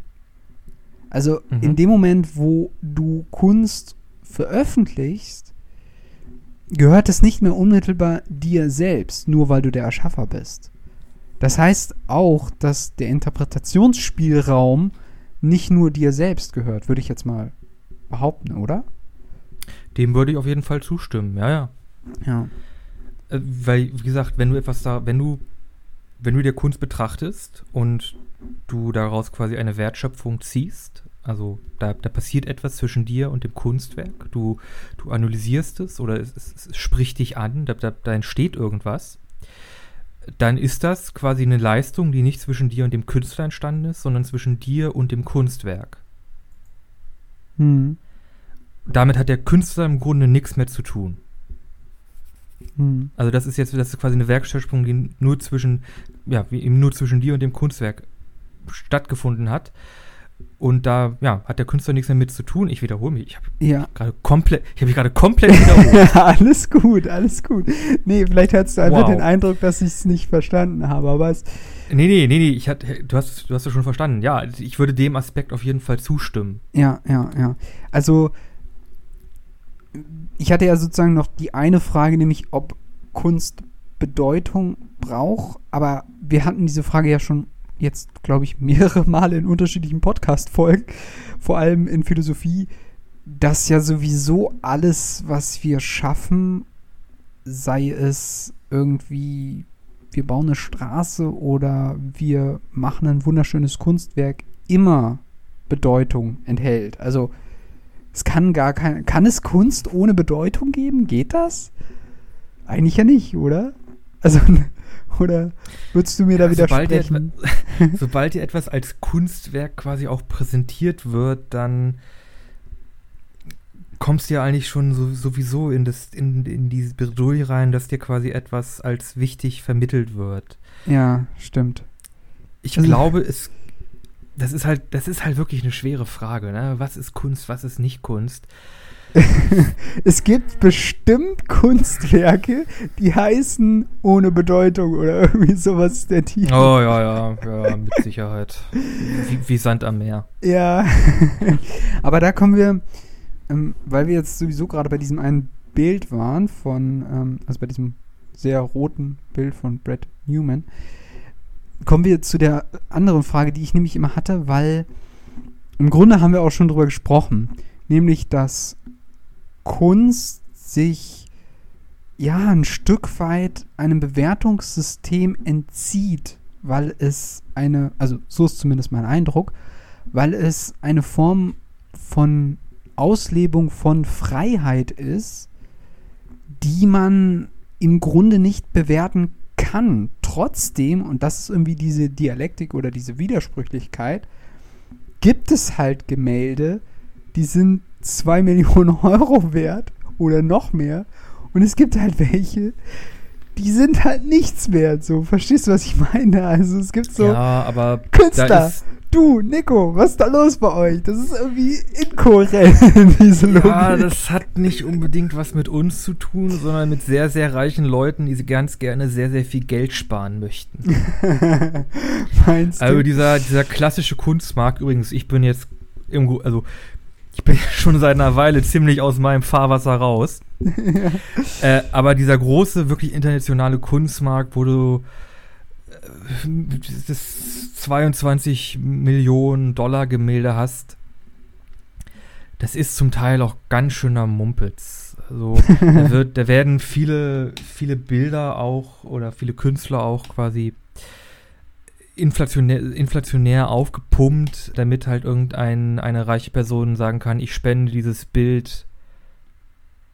Also mhm. in dem Moment, wo du Kunst veröffentlichst, gehört es nicht mehr unmittelbar dir selbst, nur weil du der Erschaffer bist. Das heißt auch, dass der Interpretationsspielraum nicht nur dir selbst gehört, würde ich jetzt mal behaupten, oder? Dem würde ich auf jeden Fall zustimmen, ja, ja. Ja. Äh, weil, wie gesagt, wenn du etwas da, wenn du, wenn du dir Kunst betrachtest und du daraus quasi eine Wertschöpfung ziehst, also da, da passiert etwas zwischen dir und dem Kunstwerk, du, du analysierst es oder es, es, es spricht dich an, da, da, da entsteht irgendwas, dann ist das quasi eine Leistung, die nicht zwischen dir und dem Künstler entstanden ist, sondern zwischen dir und dem Kunstwerk. Hm. Damit hat der Künstler im Grunde nichts mehr zu tun. Hm. Also das ist jetzt das ist quasi eine Werkschöpfung, die nur zwischen, ja, eben nur zwischen dir und dem Kunstwerk stattgefunden hat. Und da, ja, hat der Künstler nichts mehr mit zu tun. Ich wiederhole mich. Ich habe Ja. gerade komplett, ich habe mich gerade komplett wiederholt. (laughs) alles gut, alles gut. Nee, vielleicht hattest du einfach Wow. den Eindruck, dass ich es nicht verstanden habe, aber es, nee, nee, nee, nee, ich hat, du hast, du hast es schon verstanden. Ja, ich würde dem Aspekt auf jeden Fall zustimmen. ja, ja, ja. Also, ich hatte ja sozusagen noch die eine Frage, nämlich ob Kunst Bedeutung braucht, aber wir hatten diese Frage ja schon jetzt, glaube ich, mehrere Male in unterschiedlichen Podcast-Folgen, vor allem in Philosophie, dass ja sowieso alles, was wir schaffen, sei es irgendwie, wir bauen eine Straße oder wir machen ein wunderschönes Kunstwerk, immer Bedeutung enthält. Also es kann gar keine, kann es Kunst ohne Bedeutung geben? Geht das? Eigentlich ja nicht, oder? Also, (laughs) oder würdest du mir da Ja, sobald dir widersprechen? (laughs) Sobald dir etwas als Kunstwerk quasi auch präsentiert wird, dann kommst du ja eigentlich schon so, sowieso in, das, in, in diese Bredouille rein, dass dir quasi etwas als wichtig vermittelt wird. Ja, stimmt. Ich Also- glaube, es das ist halt, das ist halt wirklich eine schwere Frage, ne? Was ist Kunst, was ist nicht Kunst? (laughs) Es gibt bestimmt Kunstwerke, die heißen ohne Bedeutung oder irgendwie sowas der Titel. Oh ja, ja, ja, mit Sicherheit. Wie, wie Sand am Meer. Ja. (laughs) Aber da kommen wir, ähm, weil wir jetzt sowieso gerade bei diesem einen Bild waren von, ähm, also bei diesem sehr roten Bild von Brad Newman, kommen wir zu der anderen Frage, die ich nämlich immer hatte, weil im Grunde haben wir auch schon drüber gesprochen, nämlich dass Kunst sich ja ein Stück weit einem Bewertungssystem entzieht, weil es eine, also so ist zumindest mein Eindruck, weil es eine Form von Auslebung von Freiheit ist, die man im Grunde nicht bewerten kann. Trotzdem, und das ist irgendwie diese Dialektik oder diese Widersprüchlichkeit, gibt es halt Gemälde, die sind 2 (laughs) Millionen Euro wert oder noch mehr. Und es gibt halt welche, die sind halt nichts wert. So, verstehst du, was ich meine? Also es gibt so ja, aber Künstler. da ist, Du, Nico, was ist da los bei euch? Das ist irgendwie inkohärent, diese Logik. Ja, das hat nicht unbedingt was mit uns zu tun, sondern mit sehr, sehr reichen Leuten, die ganz gerne sehr, sehr viel Geld sparen möchten. (laughs) Meinst Also du? dieser, dieser klassische Kunstmarkt, übrigens, ich bin jetzt irgendwo, also ich bin (laughs) schon seit einer Weile ziemlich aus meinem Fahrwasser raus. (laughs) äh, aber dieser große, wirklich internationale Kunstmarkt, wo du das 22 Millionen Dollar Gemälde hast, das ist zum Teil auch ganz schöner Mumpitz. Also da, (laughs) wird, da werden viele, viele Bilder auch oder viele Künstler auch quasi inflationär, inflationär aufgepumpt, damit halt irgendeine eine reiche Person sagen kann, ich spende dieses Bild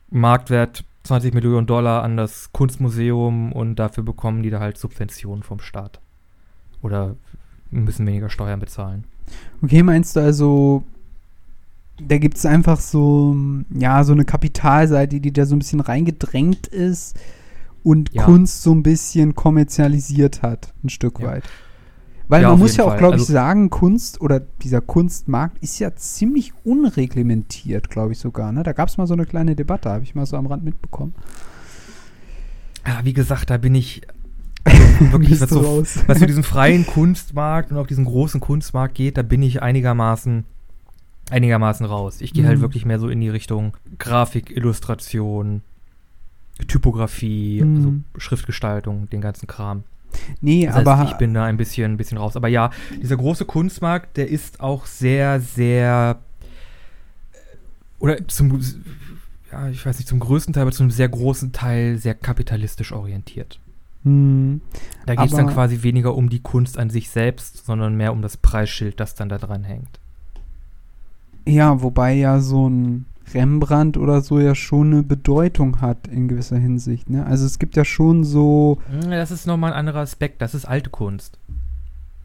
Marktwert 20 Millionen Dollar an das Kunstmuseum und dafür bekommen die da halt Subventionen vom Staat. Oder müssen weniger Steuern bezahlen. Okay, meinst du also, da gibt es einfach so, ja, so eine Kapitalseite, die da so ein bisschen reingedrängt ist und Ja. Kunst so ein bisschen kommerzialisiert hat, ein Stück Ja. weit. Weil Ja, man muss ja auch, glaube ich, Also- sagen, Kunst oder dieser Kunstmarkt ist ja ziemlich unreglementiert, glaube ich sogar. Ne? Da gab es mal so eine kleine Debatte, habe ich mal so am Rand mitbekommen. Ja, wie gesagt, da bin ich also (laughs) wirklich, was so, was so diesen freien Kunstmarkt und auch diesen großen Kunstmarkt geht, da bin ich einigermaßen einigermaßen raus. Ich gehe halt Mhm. wirklich mehr so in die Richtung Grafik, Illustration, Typografie, Mhm. also Schriftgestaltung, den ganzen Kram. Nee, Das heißt, aber ich bin da ein bisschen, ein bisschen raus. Aber ja, dieser große Kunstmarkt, der ist auch sehr, sehr äh, oder zum ja, ich weiß nicht, zum größten Teil, aber zum sehr großen Teil sehr kapitalistisch orientiert. Hm, Da geht es dann quasi weniger um die Kunst an sich selbst, sondern mehr um das Preisschild, das dann da dran hängt. ja, wobei ja so ein Rembrandt oder so ja schon eine Bedeutung hat in gewisser Hinsicht. Ne? Also es gibt ja schon so, Hm, Das ist nochmal ein anderer Aspekt, das ist alte Kunst.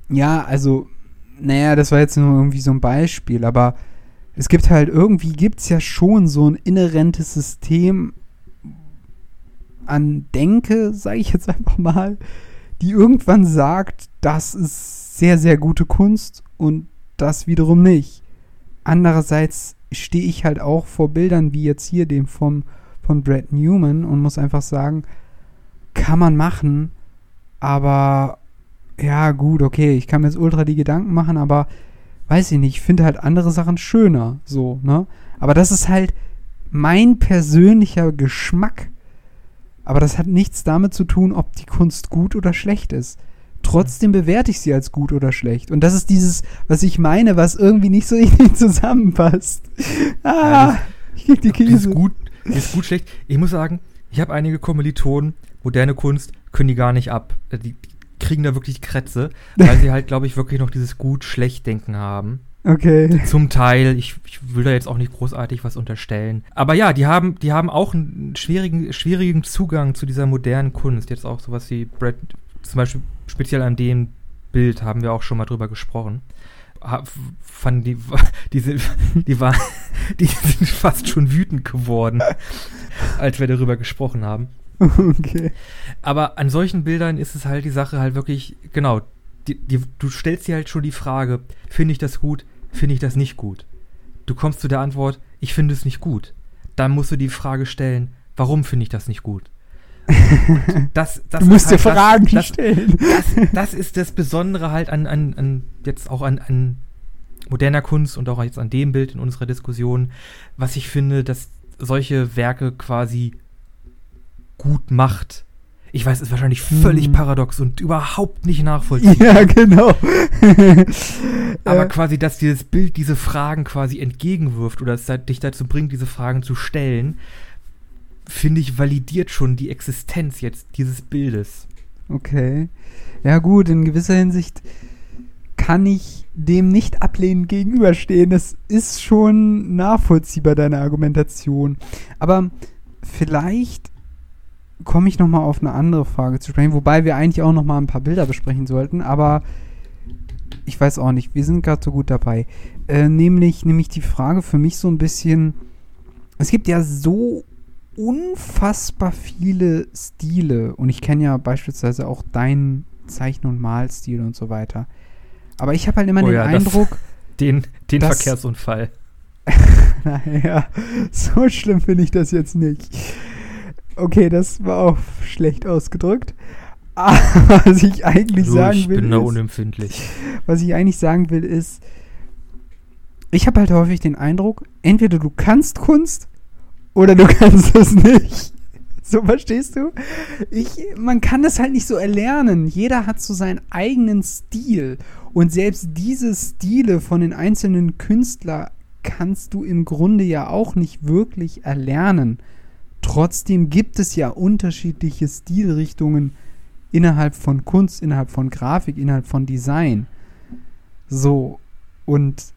ja, also, naja, das war jetzt nur irgendwie so ein Beispiel, aber es gibt halt irgendwie, gibt es ja schon so ein inhärentes System an Denke, sage ich jetzt einfach mal, die irgendwann sagt, das ist sehr, sehr gute Kunst und das wiederum nicht. Andererseits stehe ich halt auch vor Bildern wie jetzt hier dem vom, von Brad Newman und muss einfach sagen, kann man machen, aber ja, gut, okay, ich kann mir jetzt ultra die Gedanken machen, aber weiß ich nicht, ich finde halt andere Sachen schöner, so, ne? Aber das ist halt mein persönlicher Geschmack. Aber das hat nichts damit zu tun, ob die Kunst gut oder schlecht ist. Trotzdem bewerte ich sie als gut oder schlecht. Und das ist dieses, was ich meine, was irgendwie nicht so (laughs) richtig zusammenpasst. Ja, Ah, ich krieg die Das ist Krise. gut, ist gut schlecht. Ich muss sagen, ich habe einige Kommilitonen, moderne Kunst können die gar nicht ab. Äh, Die, die kriegen da wirklich Krätze, weil (laughs) sie halt, glaube ich, wirklich noch dieses gut-schlecht-Denken haben. Okay. Zum Teil, ich, ich will da jetzt auch nicht großartig was unterstellen. Aber ja, die haben, die haben auch einen schwierigen, schwierigen Zugang zu dieser modernen Kunst. Jetzt auch sowas wie Brad, zum Beispiel speziell an dem Bild haben wir auch schon mal drüber gesprochen. Fanden die, (laughs) die, sind, die, war, (laughs) die sind fast schon wütend geworden, als wir darüber gesprochen haben. Okay. Aber an solchen Bildern ist es halt die Sache halt wirklich, genau, die, die, du stellst dir halt schon die Frage, finde ich das gut, finde ich das nicht gut? Du kommst zu der Antwort, ich finde es nicht gut. Dann musst du die Frage stellen, warum finde ich das nicht gut? Das, das Du musst ist dir halt Fragen das, stellen. das, das ist das Besondere halt an, an, an jetzt auch an, an moderner Kunst und auch jetzt an dem Bild in unserer Diskussion, was ich finde, dass solche Werke quasi gut macht. Ich weiß, es ist wahrscheinlich völlig Hm. paradox und überhaupt nicht nachvollziehbar. (laughs) Ja, genau. (laughs) Aber quasi, dass dieses Bild diese Fragen quasi entgegenwirft oder es dich dazu bringt, diese Fragen zu stellen, finde ich, validiert schon die Existenz jetzt dieses Bildes. Okay. Ja, gut, in gewisser Hinsicht kann ich dem nicht ablehnend gegenüberstehen. Das ist schon nachvollziehbar, deine Argumentation. Aber vielleicht komme ich noch mal auf eine andere Frage zu sprechen, wobei wir eigentlich auch noch mal ein paar Bilder besprechen sollten, aber ich weiß auch nicht, wir sind gerade so gut dabei. Äh, nämlich, nämlich die Frage für mich so ein bisschen, es gibt ja so unfassbar viele Stile und ich kenne ja beispielsweise auch deinen Zeichen- und Malstil und so weiter. Aber ich habe halt immer Oh den ja, das- Eindruck, Den, den Das- Verkehrsunfall. (laughs) naja, so schlimm finde ich das jetzt nicht. Okay, das war auch schlecht ausgedrückt. (laughs) Aber was ich eigentlich Du, sagen ich will, bin da ist, unempfindlich. was ich eigentlich sagen will, ist, ich habe halt häufig den Eindruck, entweder du kannst Kunst oder du (laughs) kannst es nicht. So verstehst du? Ich, man kann das halt nicht so erlernen. Jeder hat so seinen eigenen Stil. Und selbst diese Stile von den einzelnen Künstlern kannst du im Grunde ja auch nicht wirklich erlernen. Trotzdem gibt es ja unterschiedliche Stilrichtungen innerhalb von Kunst, innerhalb von Grafik, innerhalb von Design. So, und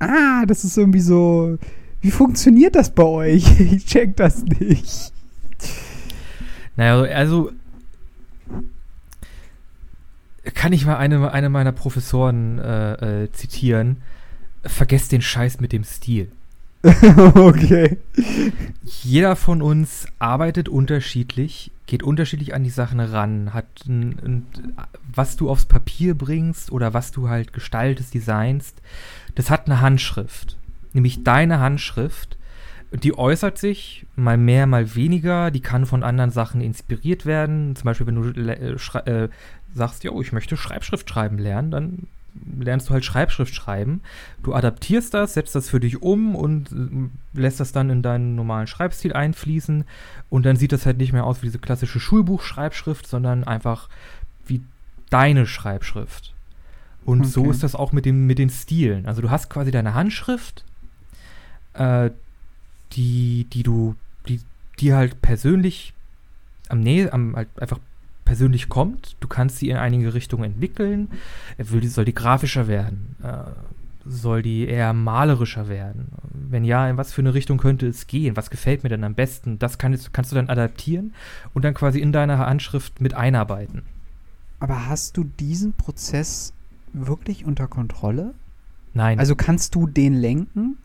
ah, das ist irgendwie so, wie funktioniert das bei euch? (laughs) Ich check das nicht. Naja, also kann ich mal eine, eine meiner Professoren äh, äh, zitieren. Vergesst den Scheiß mit dem Stil. (laughs) okay. Jeder von uns arbeitet unterschiedlich, geht unterschiedlich an die Sachen ran, hat ein, ein, was du aufs Papier bringst oder was du halt gestaltest, designst, das hat eine Handschrift. Nämlich deine Handschrift. Die äußert sich mal mehr, mal weniger. Die kann von anderen Sachen inspiriert werden. Zum Beispiel, wenn du äh, äh, sagst, ja, ich möchte Schreibschrift schreiben lernen, dann lernst du halt Schreibschrift schreiben. Du adaptierst das, setzt das für dich um und äh, lässt das dann in deinen normalen Schreibstil einfließen. Und dann sieht das halt nicht mehr aus wie diese klassische Schulbuchschreibschrift, sondern einfach wie deine Schreibschrift. Und okay. so ist das auch mit, dem, mit den Stilen. Also du hast quasi deine Handschrift, äh, die, die du, die, die halt persönlich am Nähe, am halt einfach persönlich kommt. Du kannst sie in einige Richtungen entwickeln. Will, soll die grafischer werden? Äh, soll die eher malerischer werden? Wenn ja, in was für eine Richtung könnte es gehen? Was gefällt mir denn am besten? Das kannst, kannst du dann adaptieren und dann quasi in deiner Handschrift mit einarbeiten. Aber hast du diesen Prozess wirklich unter Kontrolle? Nein. Also kannst du den lenken?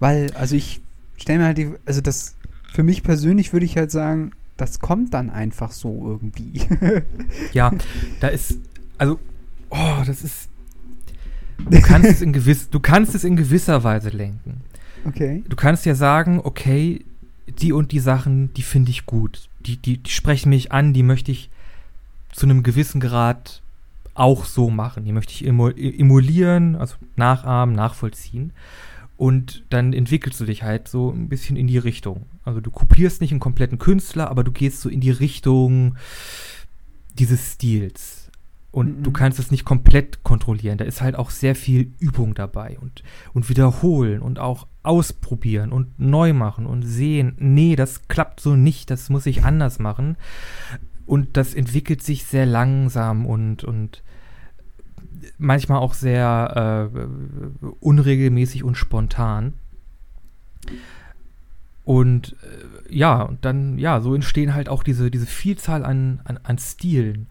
Weil, also ich stelle mir halt die, also das, für mich persönlich würde ich halt sagen, das kommt dann einfach so irgendwie. (laughs) ja, da ist, also, oh, das ist, du kannst es in gewiss, du kannst es in gewisser Weise lenken. Okay. Du kannst ja sagen, okay, die und die Sachen, die finde ich gut. Die, die, die sprechen mich an, die möchte ich zu einem gewissen Grad auch so machen. Die möchte ich emulieren, also nachahmen, nachvollziehen. Und dann entwickelst du dich halt so ein bisschen in die Richtung. Also du kopierst nicht einen kompletten Künstler, aber du gehst so in die Richtung dieses Stils. Und mhm. du kannst es nicht komplett kontrollieren. Da ist halt auch sehr viel Übung dabei und, und wiederholen und auch ausprobieren und neu machen und sehen, nee, das klappt so nicht, das muss ich anders machen. Und das entwickelt sich sehr langsam und, und manchmal auch sehr äh, unregelmäßig und spontan. Und äh, ja, und dann, ja, so entstehen halt auch diese, diese Vielzahl an, an, an Stilen,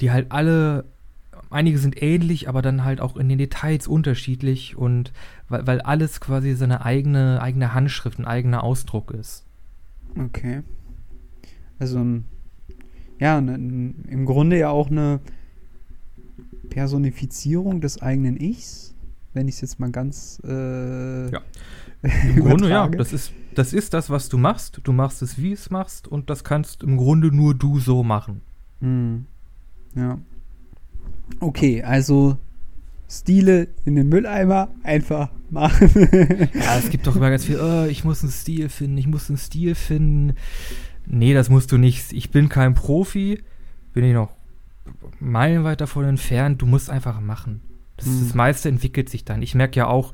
die halt alle, einige sind ähnlich, aber dann halt auch in den Details unterschiedlich und weil, weil alles quasi seine eigene, eigene Handschrift, ein eigener Ausdruck ist. Okay. Also, ja, ne, im Grunde ja auch eine Personifizierung des eigenen Ichs, wenn ich es jetzt mal ganz. Äh, ja. (laughs) Im Grunde, ja, das ist, das ist das, was du machst. Du machst es, wie es machst, und das kannst im Grunde nur du so machen. Hm. Ja. Okay, also Stile in den Mülleimer einfach machen. (laughs) ja, es gibt doch immer ganz viel, oh, ich muss einen Stil finden, ich muss einen Stil finden. Nee, das musst du nicht. Ich bin kein Profi, bin ich noch meilenweit davon entfernt. Du musst einfach machen. Das, mhm. das meiste entwickelt sich dann. Ich merke ja auch,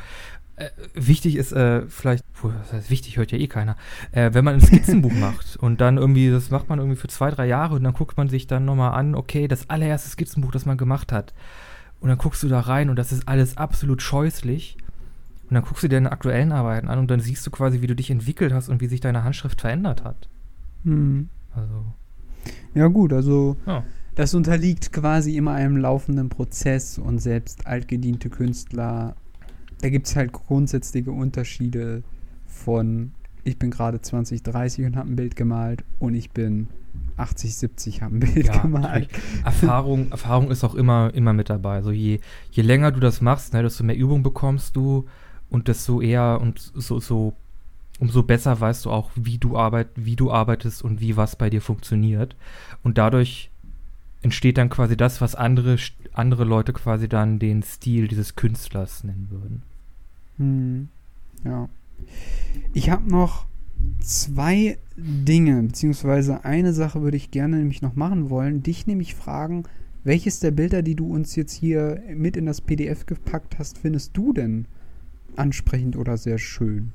äh, wichtig ist äh, vielleicht, puh, das heißt wichtig, hört ja eh keiner, äh, wenn man ein Skizzenbuch (laughs) macht und dann irgendwie, das macht man irgendwie für zwei, drei Jahre und dann guckt man sich dann nochmal an, okay, das allererste Skizzenbuch, das man gemacht hat. Und dann guckst du da rein und das ist alles absolut scheußlich. Und dann guckst du dir deine aktuellen Arbeiten an und dann siehst du quasi, wie du dich entwickelt hast und wie sich deine Handschrift verändert hat. Mhm. Also. Ja, gut, also. Ja. Das unterliegt quasi immer einem laufenden Prozess und selbst altgediente Künstler, da gibt es halt grundsätzliche Unterschiede von ich bin gerade 20, 30 und habe ein Bild gemalt und ich bin 80, 70, habe ein Bild ja, gemalt. Erfahrung, Erfahrung ist auch immer, immer mit dabei. Also je, je länger du das machst, ne, desto mehr Übung bekommst du und desto eher und so, so umso besser weißt du auch, wie du, arbeit, wie du arbeitest und wie was bei dir funktioniert. Und dadurch entsteht dann quasi das, was andere, andere Leute quasi dann den Stil dieses Künstlers nennen würden. Hm. Ja. Ich habe noch zwei Dinge, beziehungsweise eine Sache würde ich gerne nämlich noch machen wollen. Dich nämlich fragen, welches der Bilder, die du uns jetzt hier mit in das PDF gepackt hast, findest du denn ansprechend oder sehr schön?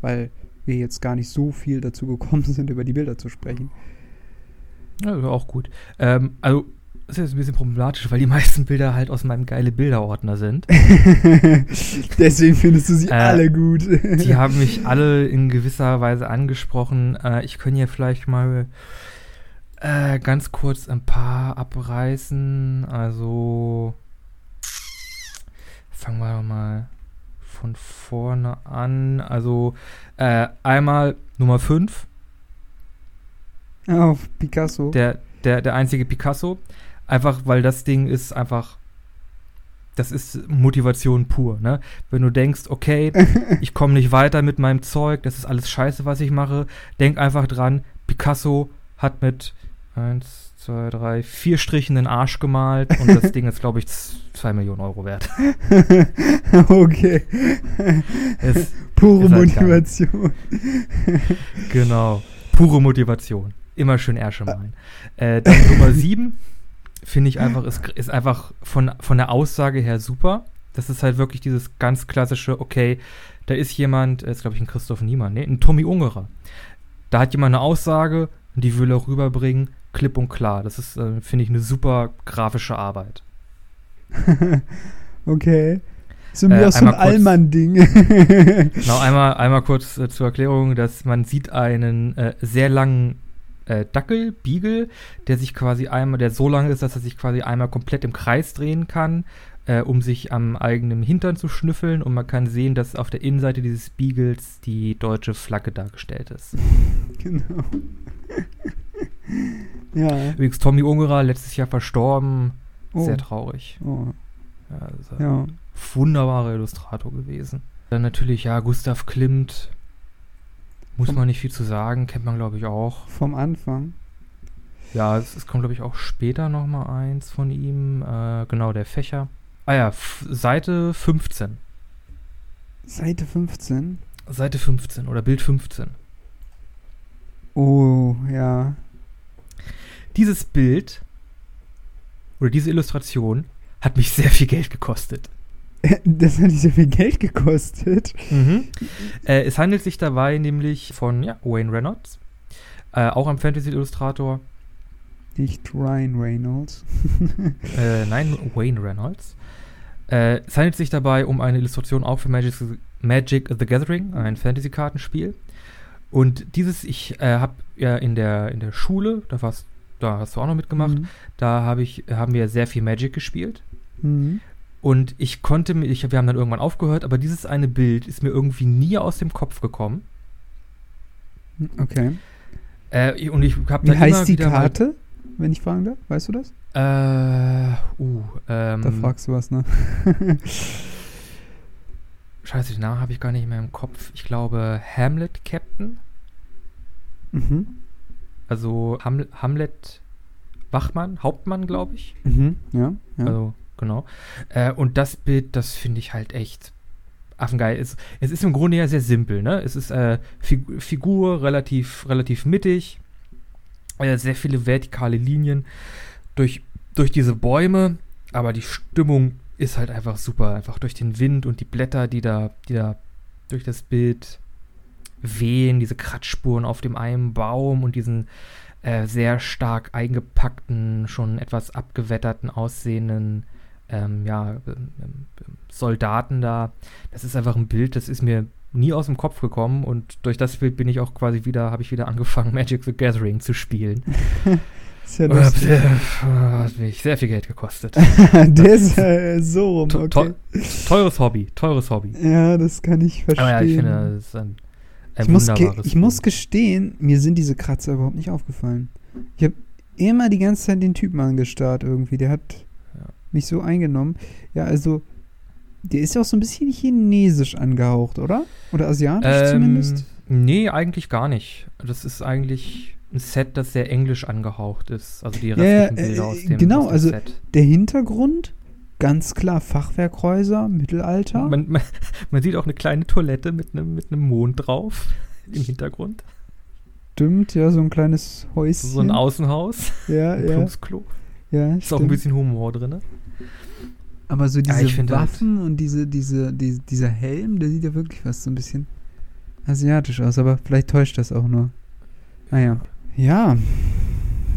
Weil wir jetzt gar nicht so viel dazu gekommen (laughs) sind, über die Bilder zu sprechen. Ja, auch gut. Ähm, also, das ist jetzt ein bisschen problematisch, weil die (laughs) meisten Bilder halt aus meinem geile Bilderordner sind. (laughs) Deswegen findest du sie äh, alle gut. die (laughs) haben mich alle in gewisser Weise angesprochen. Äh, ich könnte ja vielleicht mal äh, ganz kurz ein paar abreißen. Also fangen wir mal von vorne an. Also äh, einmal Nummer 5 auf Picasso. Der, der, der einzige Picasso. Einfach, weil das Ding ist einfach. Das ist Motivation pur, ne? Wenn du denkst, okay, (laughs) ich komme nicht weiter mit meinem Zeug, das ist alles scheiße, was ich mache, denk einfach dran, Picasso hat mit eins, zwei, drei, vier Strichen in den Arsch gemalt und das Ding ist, glaube ich, z- zwei Millionen Euro wert. (laughs) okay. Es, Pure halt. Motivation. genau. Pure Motivation. Immer schön Ärsche malen. Äh, dann Nummer sieben (laughs) finde ich einfach, ist, ist einfach von, von der Aussage her super. Das ist halt wirklich dieses ganz klassische, okay, da ist jemand, äh, ist glaube ich ein Christoph Niemann, nee, ein Tommy Ungerer. Da hat jemand eine Aussage und die will er rüberbringen, klipp und klar. Das ist, äh, finde ich, eine super grafische Arbeit. (laughs) okay. So Äh, wie auch so ein Allmann-Ding. Genau, einmal, einmal kurz äh, zur Erklärung, dass man sieht einen äh, sehr langen äh, Dackel, Beagle, der sich quasi einmal, der so lang ist, dass er sich quasi einmal komplett im Kreis drehen kann, äh, um sich am eigenen Hintern zu schnüffeln. Und man kann sehen, dass auf der Innenseite dieses Beagles die deutsche Flagge dargestellt ist. (laughs) genau. (laughs) ja. Übrigens, Tommy Ungerer, letztes Jahr verstorben, Oh. sehr traurig. Oh. Ja, Ja. wunderbarer Illustrator gewesen. Dann natürlich, ja, Gustav Klimt. Muss man nicht viel zu sagen, kennt man, glaube ich, auch. Vom Anfang. Ja, es, es kommt, glaube ich, auch später noch mal eins von ihm. Äh, genau, der Fächer. Ah ja, Seite 15. Seite 15. Seite 15 oder Bild 15. Oh, ja. Dieses Bild oder diese Illustration hat mich sehr viel Geld gekostet. (laughs) Das hat nicht so viel Geld gekostet. Äh, es handelt sich dabei nämlich von ja, Wayne Reynolds, äh, auch ein Fantasy-Illustrator. Nicht Ryan Reynolds. (laughs) Äh, nein, Wayne Reynolds. Äh, es handelt sich dabei um eine Illustration auch für Magic, Magic the Gathering, ein Fantasy-Kartenspiel. Und dieses, ich äh, habe ja in der, in der Schule, da, warst, da hast du auch noch mitgemacht, Mhm. da hab ich, haben wir sehr viel Magic gespielt. Mhm. Und ich konnte mir, ich, wir haben dann irgendwann aufgehört, aber dieses eine Bild ist mir irgendwie nie aus dem Kopf gekommen. Okay. Äh, und ich habe Wie heißt die wieder mal- Karte, wenn ich fragen darf? Weißt du das? Äh, uh, ähm, Da fragst du was, ne? (laughs) Scheiße, den Namen habe ich gar nicht mehr im Kopf. Ich glaube Hamlet Captain. mhm. Also Ham Hamlet Wachmann, Hauptmann, glaube ich. Mhm. Ja. ja. Also, genau. Äh, und das Bild, das finde ich halt echt affengeil. Es, es ist im Grunde ja sehr simpel, ne? Es ist äh, Fig Figur relativ, relativ mittig. Äh, sehr viele vertikale Linien durch, durch diese Bäume, aber die Stimmung ist halt einfach super. Einfach durch den Wind und die Blätter, die da, die da durch das Bild wehen, diese Kratzspuren auf dem einen Baum und diesen äh, sehr stark eingepackten, schon etwas abgewetterten aussehenden ähm, ja, ähm, ähm, Soldaten da. Das ist einfach ein Bild, das ist mir nie aus dem Kopf gekommen und durch das Bild bin ich auch quasi wieder, habe ich wieder angefangen, (laughs) Magic the Gathering zu spielen. (laughs) ist ja lustig. sehr- hat mich sehr viel Geld gekostet. (laughs) Der ist äh, so rum, okay. Teures Hobby, teures Hobby. Ja, das kann ich verstehen. Aber ja, ich finde, das ist ein, ein ich, muss ich muss gestehen, mir sind diese Kratzer überhaupt nicht aufgefallen. Ich habe immer die ganze Zeit den Typen angestarrt irgendwie. Der hat. Mich so eingenommen. Ja, also, der ist ja auch so ein bisschen chinesisch angehaucht, oder? Oder asiatisch Ähm, zumindest? Nee, eigentlich gar nicht. Das ist eigentlich ein Set, das sehr englisch angehaucht ist. Also die Ja, restlichen äh, Bilder aus dem, genau, aus dem also- Set. Der Hintergrund, ganz klar Fachwerkhäuser, Mittelalter. Man, man, (laughs) man sieht auch eine kleine Toilette mit einem mit einem Mond drauf (laughs) im Hintergrund. Stimmt, ja, so ein kleines Häuschen. So ein Außenhaus, ja, ein ja, Plumpsklo. Ja, Ist auch ein stimmt. bisschen Humor drin. Aber so Ja, diese halt- Waffen und diese, diese, die, dieser Helm, der sieht ja wirklich fast so ein bisschen asiatisch aus, aber vielleicht täuscht das auch nur. Naja. Ja.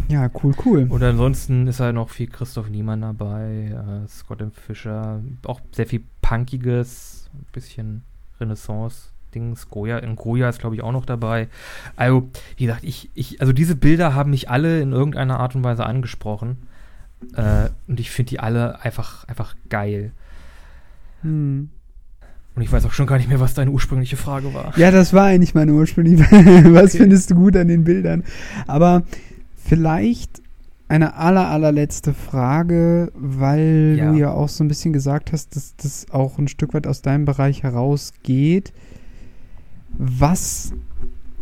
Ja, cool, cool. Und ansonsten ist halt noch viel Christoph Niemann dabei, äh, Scott M. Fischer, auch sehr viel Punkiges, ein bisschen Renaissance-Dings. Goya, in Goya ist, glaube ich, auch noch dabei. Also, wie gesagt, ich, ich, also diese Bilder haben mich alle in irgendeiner Art und Weise angesprochen. Äh, und ich finde die alle einfach, einfach geil. Hm. Und ich weiß auch schon gar nicht mehr, was deine ursprüngliche Frage war. Ja, das war eigentlich meine ursprüngliche. (laughs) Was Okay. findest du gut an den Bildern? Aber vielleicht eine aller, allerletzte Frage, weil Ja. du ja auch so ein bisschen gesagt hast, dass das auch ein Stück weit aus deinem Bereich herausgeht. Was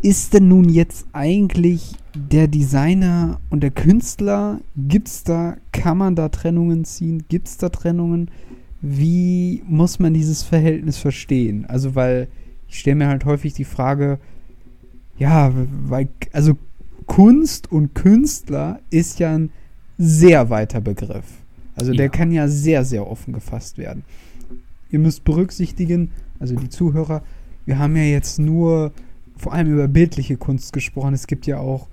ist denn nun jetzt eigentlich der Designer und der Künstler? Gibt's da, kann man da Trennungen ziehen? Gibt's da Trennungen? Wie muss man dieses Verhältnis verstehen? Also, weil ich stelle mir halt häufig die Frage, ja, weil, also Kunst und Künstler ist ja ein sehr weiter Begriff. Also der Ja. kann ja sehr, sehr offen gefasst werden. Ihr müsst berücksichtigen, also die Zuhörer, wir haben ja jetzt nur vor allem über bildliche Kunst gesprochen. Es gibt ja auch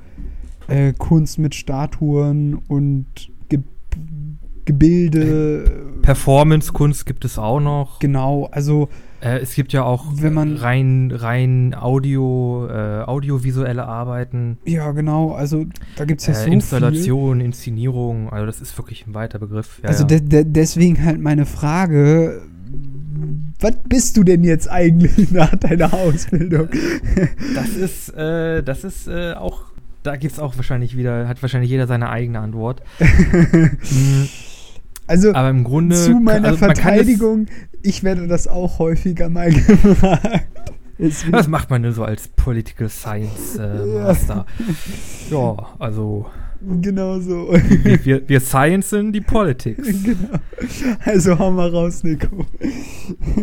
äh, Kunst mit Statuen und Ge Gebilde. Performance-Kunst gibt es auch noch. Genau, also Äh, es gibt ja auch Wenn man- rein, rein Audio, äh, audiovisuelle Arbeiten, ja, genau, also da gibt es ja äh, so Installation, Inszenierung. Also das ist wirklich ein weiter Begriff. viel. Ja, Also ja. de de deswegen halt meine Frage, was bist du denn jetzt eigentlich (laughs) nach deiner Ausbildung? Das ist, äh, das ist äh, auch, da gibt es auch wahrscheinlich wieder, hat wahrscheinlich jeder seine eigene Antwort. (laughs) Mm, Also Aber im Grunde. zu meiner also man kann Verteidigung, ich werde das auch häufiger mal (laughs) gefragt. Das, was macht man denn so als Political Science äh. Master? ja, also Genau so. wir, wir, wir sciencen die Politics. (laughs) genau. Also hau mal raus, Nico.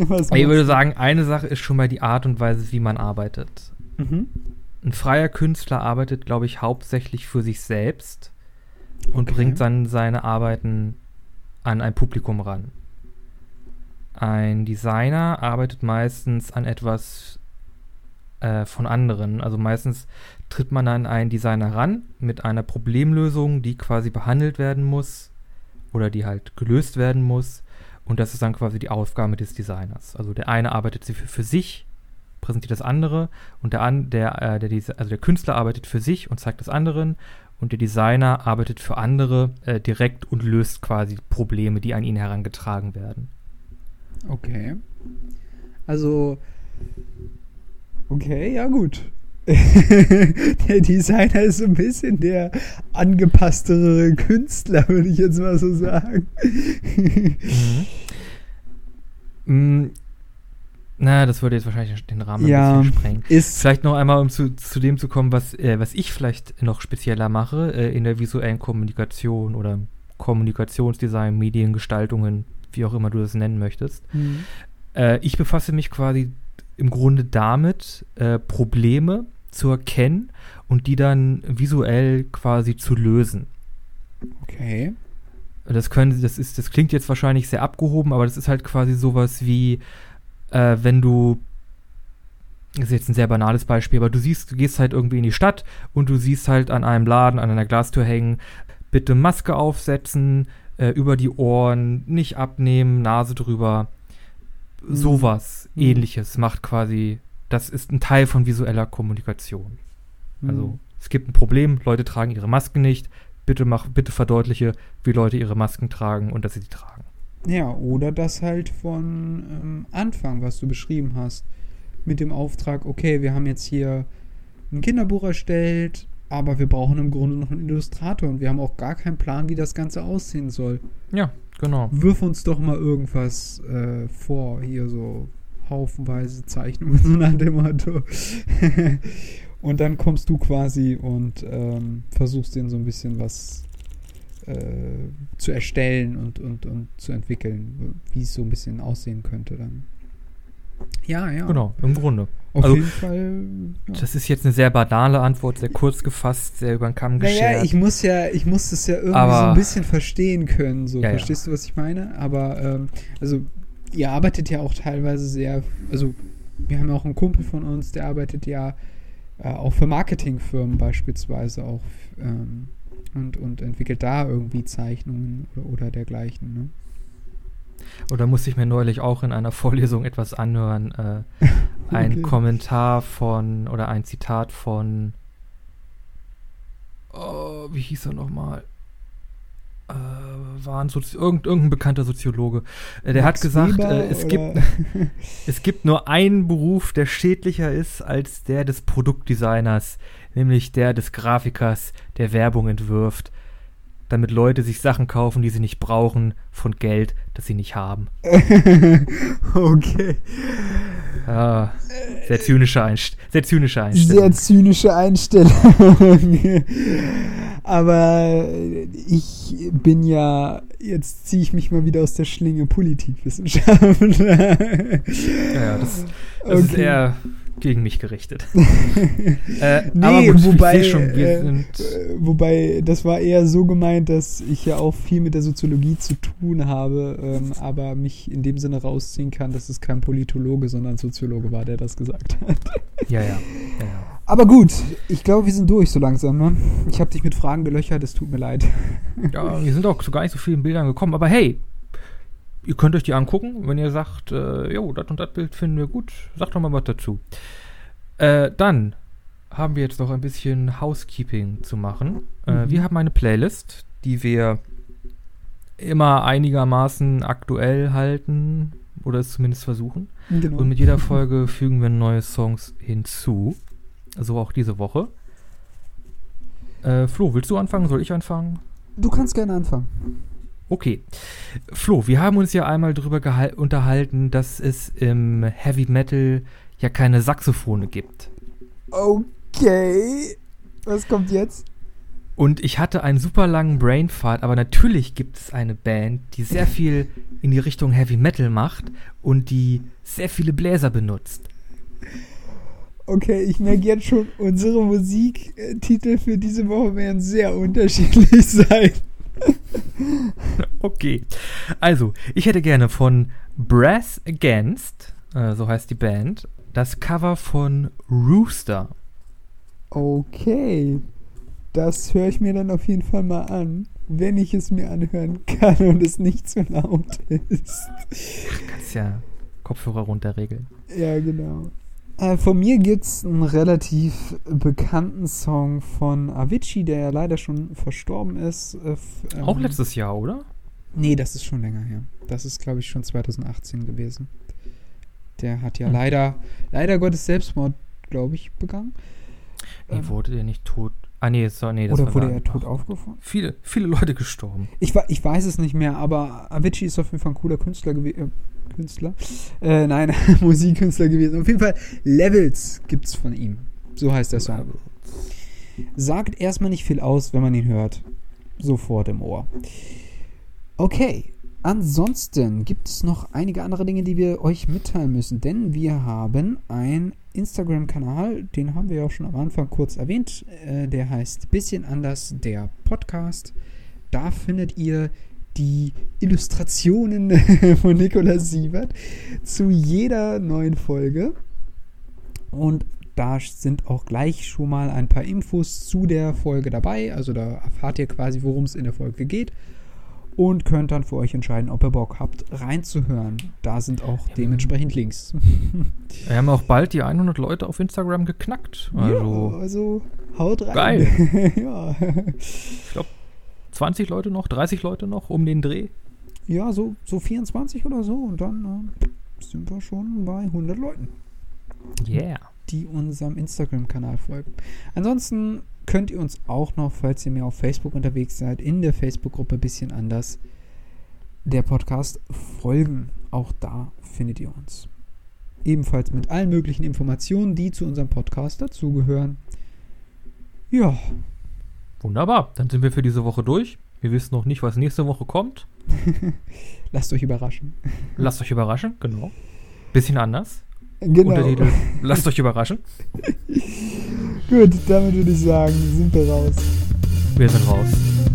Was Ich würde sagen, eine Sache ist schon mal die Art und Weise, wie man arbeitet. Mhm. Ein freier Künstler arbeitet, glaube ich, hauptsächlich für sich selbst und Okay. bringt dann seine Arbeiten an ein Publikum ran. Ein Designer arbeitet meistens an etwas äh, von anderen. Also meistens tritt man an einen Designer ran mit einer Problemlösung, die quasi behandelt werden muss oder die halt gelöst werden muss. Und das ist dann quasi die Aufgabe des Designers. Also der eine arbeitet für, für sich, präsentiert das andere und der, an, der, äh, der, also der Künstler arbeitet für sich und zeigt das anderen und der Designer arbeitet für andere äh, direkt und löst quasi Probleme, die an ihn herangetragen werden. Okay. Also. Okay, ja, gut. (laughs) der Designer ist so ein bisschen der angepasstere Künstler, würde ich jetzt mal so sagen. Mm, na, das würde jetzt wahrscheinlich den Rahmen Ja. ein bisschen sprengen. ist. Vielleicht noch einmal, um zu, zu dem zu kommen, was, äh, was ich vielleicht noch spezieller mache äh, in der visuellen Kommunikation oder Kommunikationsdesign, Mediengestaltungen, wie auch immer du das nennen möchtest. Hm. Äh, ich befasse mich quasi im Grunde damit, äh, Probleme zu erkennen und die dann visuell quasi zu lösen. Okay. Das können, das ist, das klingt jetzt wahrscheinlich sehr abgehoben, aber das ist halt quasi sowas wie, äh, wenn du, das ist jetzt ein sehr banales Beispiel, aber du siehst, du gehst halt irgendwie in die Stadt und du siehst halt an einem Laden, an einer Glastür hängen, bitte Maske aufsetzen, äh, über die Ohren, nicht abnehmen, Nase drüber. Mhm. Sowas Mhm. ähnliches macht quasi, das ist ein Teil von visueller Kommunikation. Also Hm. es gibt ein Problem, Leute tragen ihre Masken nicht. Bitte mach, bitte verdeutliche, wie Leute ihre Masken tragen und dass sie die tragen. Ja, oder das halt von ähm, Anfang, was du beschrieben hast. Mit dem Auftrag, okay, wir haben jetzt hier ein Kinderbuch erstellt, aber wir brauchen im Grunde noch einen Illustrator und wir haben auch gar keinen Plan, wie das Ganze aussehen soll. Ja, genau. Wirf uns doch mal irgendwas äh, vor, hier so haufenweise Zeichnungen, (laughs) so nach dem Motto. (laughs) und dann kommst du quasi und ähm, versuchst denen so ein bisschen was äh, zu erstellen und, und, und zu entwickeln, wie es so ein bisschen aussehen könnte dann. Ja, ja. Genau, im Grunde. Auf Also, jeden Fall. Ja. Das ist jetzt eine sehr banale Antwort, sehr kurz gefasst, sehr über den Kamm geschert. Naja, ich muss ja, ich muss das ja irgendwie Aber- so ein bisschen verstehen können. So, Ja, ja. verstehst du, was ich meine? Aber ähm, also ihr arbeitet ja auch teilweise sehr, also wir haben ja auch einen Kumpel von uns, der arbeitet ja äh, auch für Marketingfirmen beispielsweise auch ähm, und, und entwickelt da irgendwie Zeichnungen oder, oder dergleichen. Ne? Oder musste ich mir neulich auch in einer (laughs) Vorlesung etwas anhören. Äh, (laughs) ein Okay. Kommentar von oder ein Zitat von. Oh, wie hieß er nochmal? Äh, war ein Sozi irgend, irgendein bekannter Soziologe. Äh, der Max hat gesagt, äh, es, gibt, (laughs) es gibt nur einen Beruf, der schädlicher ist als der des Produktdesigners, nämlich der des Grafikers, der Werbung entwirft, damit Leute sich Sachen kaufen, die sie nicht brauchen, von Geld, das sie nicht haben. (laughs) okay. Ja, Sehr zynische, Einst sehr zynische Einstellung. Sehr zynische Einstellung. (laughs) Aber ich bin ja, jetzt ziehe ich mich mal wieder aus der Schlinge Politikwissenschaft. ja, das, das okay. ist eher gegen mich gerichtet. (laughs) äh, nee, gut, wobei, schon, äh, wobei, das war eher so gemeint, dass ich ja auch viel mit der Soziologie zu tun habe, ähm, aber mich in dem Sinne rausziehen kann, dass es kein Politologe, sondern Soziologe war, der das gesagt hat. ja, ja. ja, ja. Aber gut, ich glaube, wir sind durch so langsam. Ne? Ich habe dich mit Fragen gelöchert, es tut mir leid. ja, wir sind auch zu gar nicht so vielen Bildern gekommen, aber hey, ihr könnt euch die angucken. Wenn ihr sagt, äh, jo, das und das Bild finden wir gut, sagt doch mal was dazu. Äh, dann haben wir jetzt noch ein bisschen Housekeeping zu machen. Äh, mhm. Äh, wir haben eine Playlist, die wir immer einigermaßen aktuell halten oder es zumindest versuchen. Genau. Und mit jeder Folge fügen wir neue Songs hinzu. So auch diese Woche. Äh, Flo, willst du anfangen? Soll ich anfangen? Du kannst gerne anfangen. Okay. Flo, wir haben uns ja einmal darüber unterhalten, dass es im Heavy Metal ja keine Saxophone gibt. Okay. Was kommt jetzt? Und ich hatte einen super langen Brainfart, aber natürlich gibt es eine Band, die sehr viel in die Richtung Heavy Metal macht und die sehr viele Bläser benutzt. Okay, ich merke jetzt schon, unsere Musiktitel für diese Woche werden sehr unterschiedlich (laughs) sein. (laughs) okay. Also, ich hätte gerne von Brass Against, äh, so heißt die Band, das Cover von Rooster. Okay. Das höre ich mir dann auf jeden Fall mal an, wenn ich es mir anhören kann und es nicht zu laut (laughs) ist. Kannst ja Kopfhörer runterregeln. Ja, genau. Äh, von mir gibt es einen relativ bekannten Song von Avicii, der ja leider schon verstorben ist. Äh, ähm, Auch letztes Jahr, oder? Nee, das ist schon länger her. Das ist, glaube ich, schon 2018 gewesen. Der hat ja hm. leider, leider Gottes Selbstmord, glaube ich, begangen. Nee, ähm, wurde der nicht tot? Ah, nee, so, nee das Oder wurde er tot aufgefunden? Viele, viele Leute gestorben. Ich, ich weiß es nicht mehr, aber Avicii ist auf jeden Fall ein cooler Künstler gewesen. Künstler? Äh, nein, (laughs) Musikkünstler gewesen. Auf jeden Fall Levels gibt es von ihm. So heißt der Song. Sagt erstmal nicht viel aus, wenn man ihn hört. Sofort im Ohr. Okay. Ansonsten gibt es noch einige andere Dinge, die wir euch mitteilen müssen, denn wir haben einen Instagram-Kanal, den haben wir ja auch schon am Anfang kurz erwähnt. Äh, der heißt Bisschen anders der Podcast. Da findet ihr die Illustrationen (laughs) von Nikolaus Siebert zu jeder neuen Folge. Und da sind auch gleich schon mal ein paar Infos zu der Folge dabei. Also da erfahrt ihr quasi, worum es in der Folge geht. Und könnt dann für euch entscheiden, ob ihr Bock habt, reinzuhören. Da sind auch ja, dementsprechend Links. (laughs) Wir haben auch bald die 100 Leute auf Instagram geknackt. Also, ja, also haut rein. Geil. (laughs) ja. Ich glaube, 20 Leute noch, 30 Leute noch um den Dreh? Ja, so, so 24 oder so. Und dann äh, sind wir schon bei 100 Leuten. Yeah. Die unserem Instagram-Kanal folgen. Ansonsten könnt ihr uns auch noch, falls ihr mehr auf Facebook unterwegs seid, in der Facebook-Gruppe bisschen anders der Podcast folgen. Auch da findet ihr uns. Ebenfalls mit allen möglichen Informationen, die zu unserem Podcast dazugehören. Ja, Wunderbar, dann sind wir für diese Woche durch. Wir wissen noch nicht, was nächste Woche kommt. (laughs) Lasst euch überraschen. Lasst euch überraschen, genau. Bisschen anders. Genau. Untertitel. Lasst euch überraschen. (laughs) Gut, damit würde ich sagen, sind wir raus. Wir sind raus.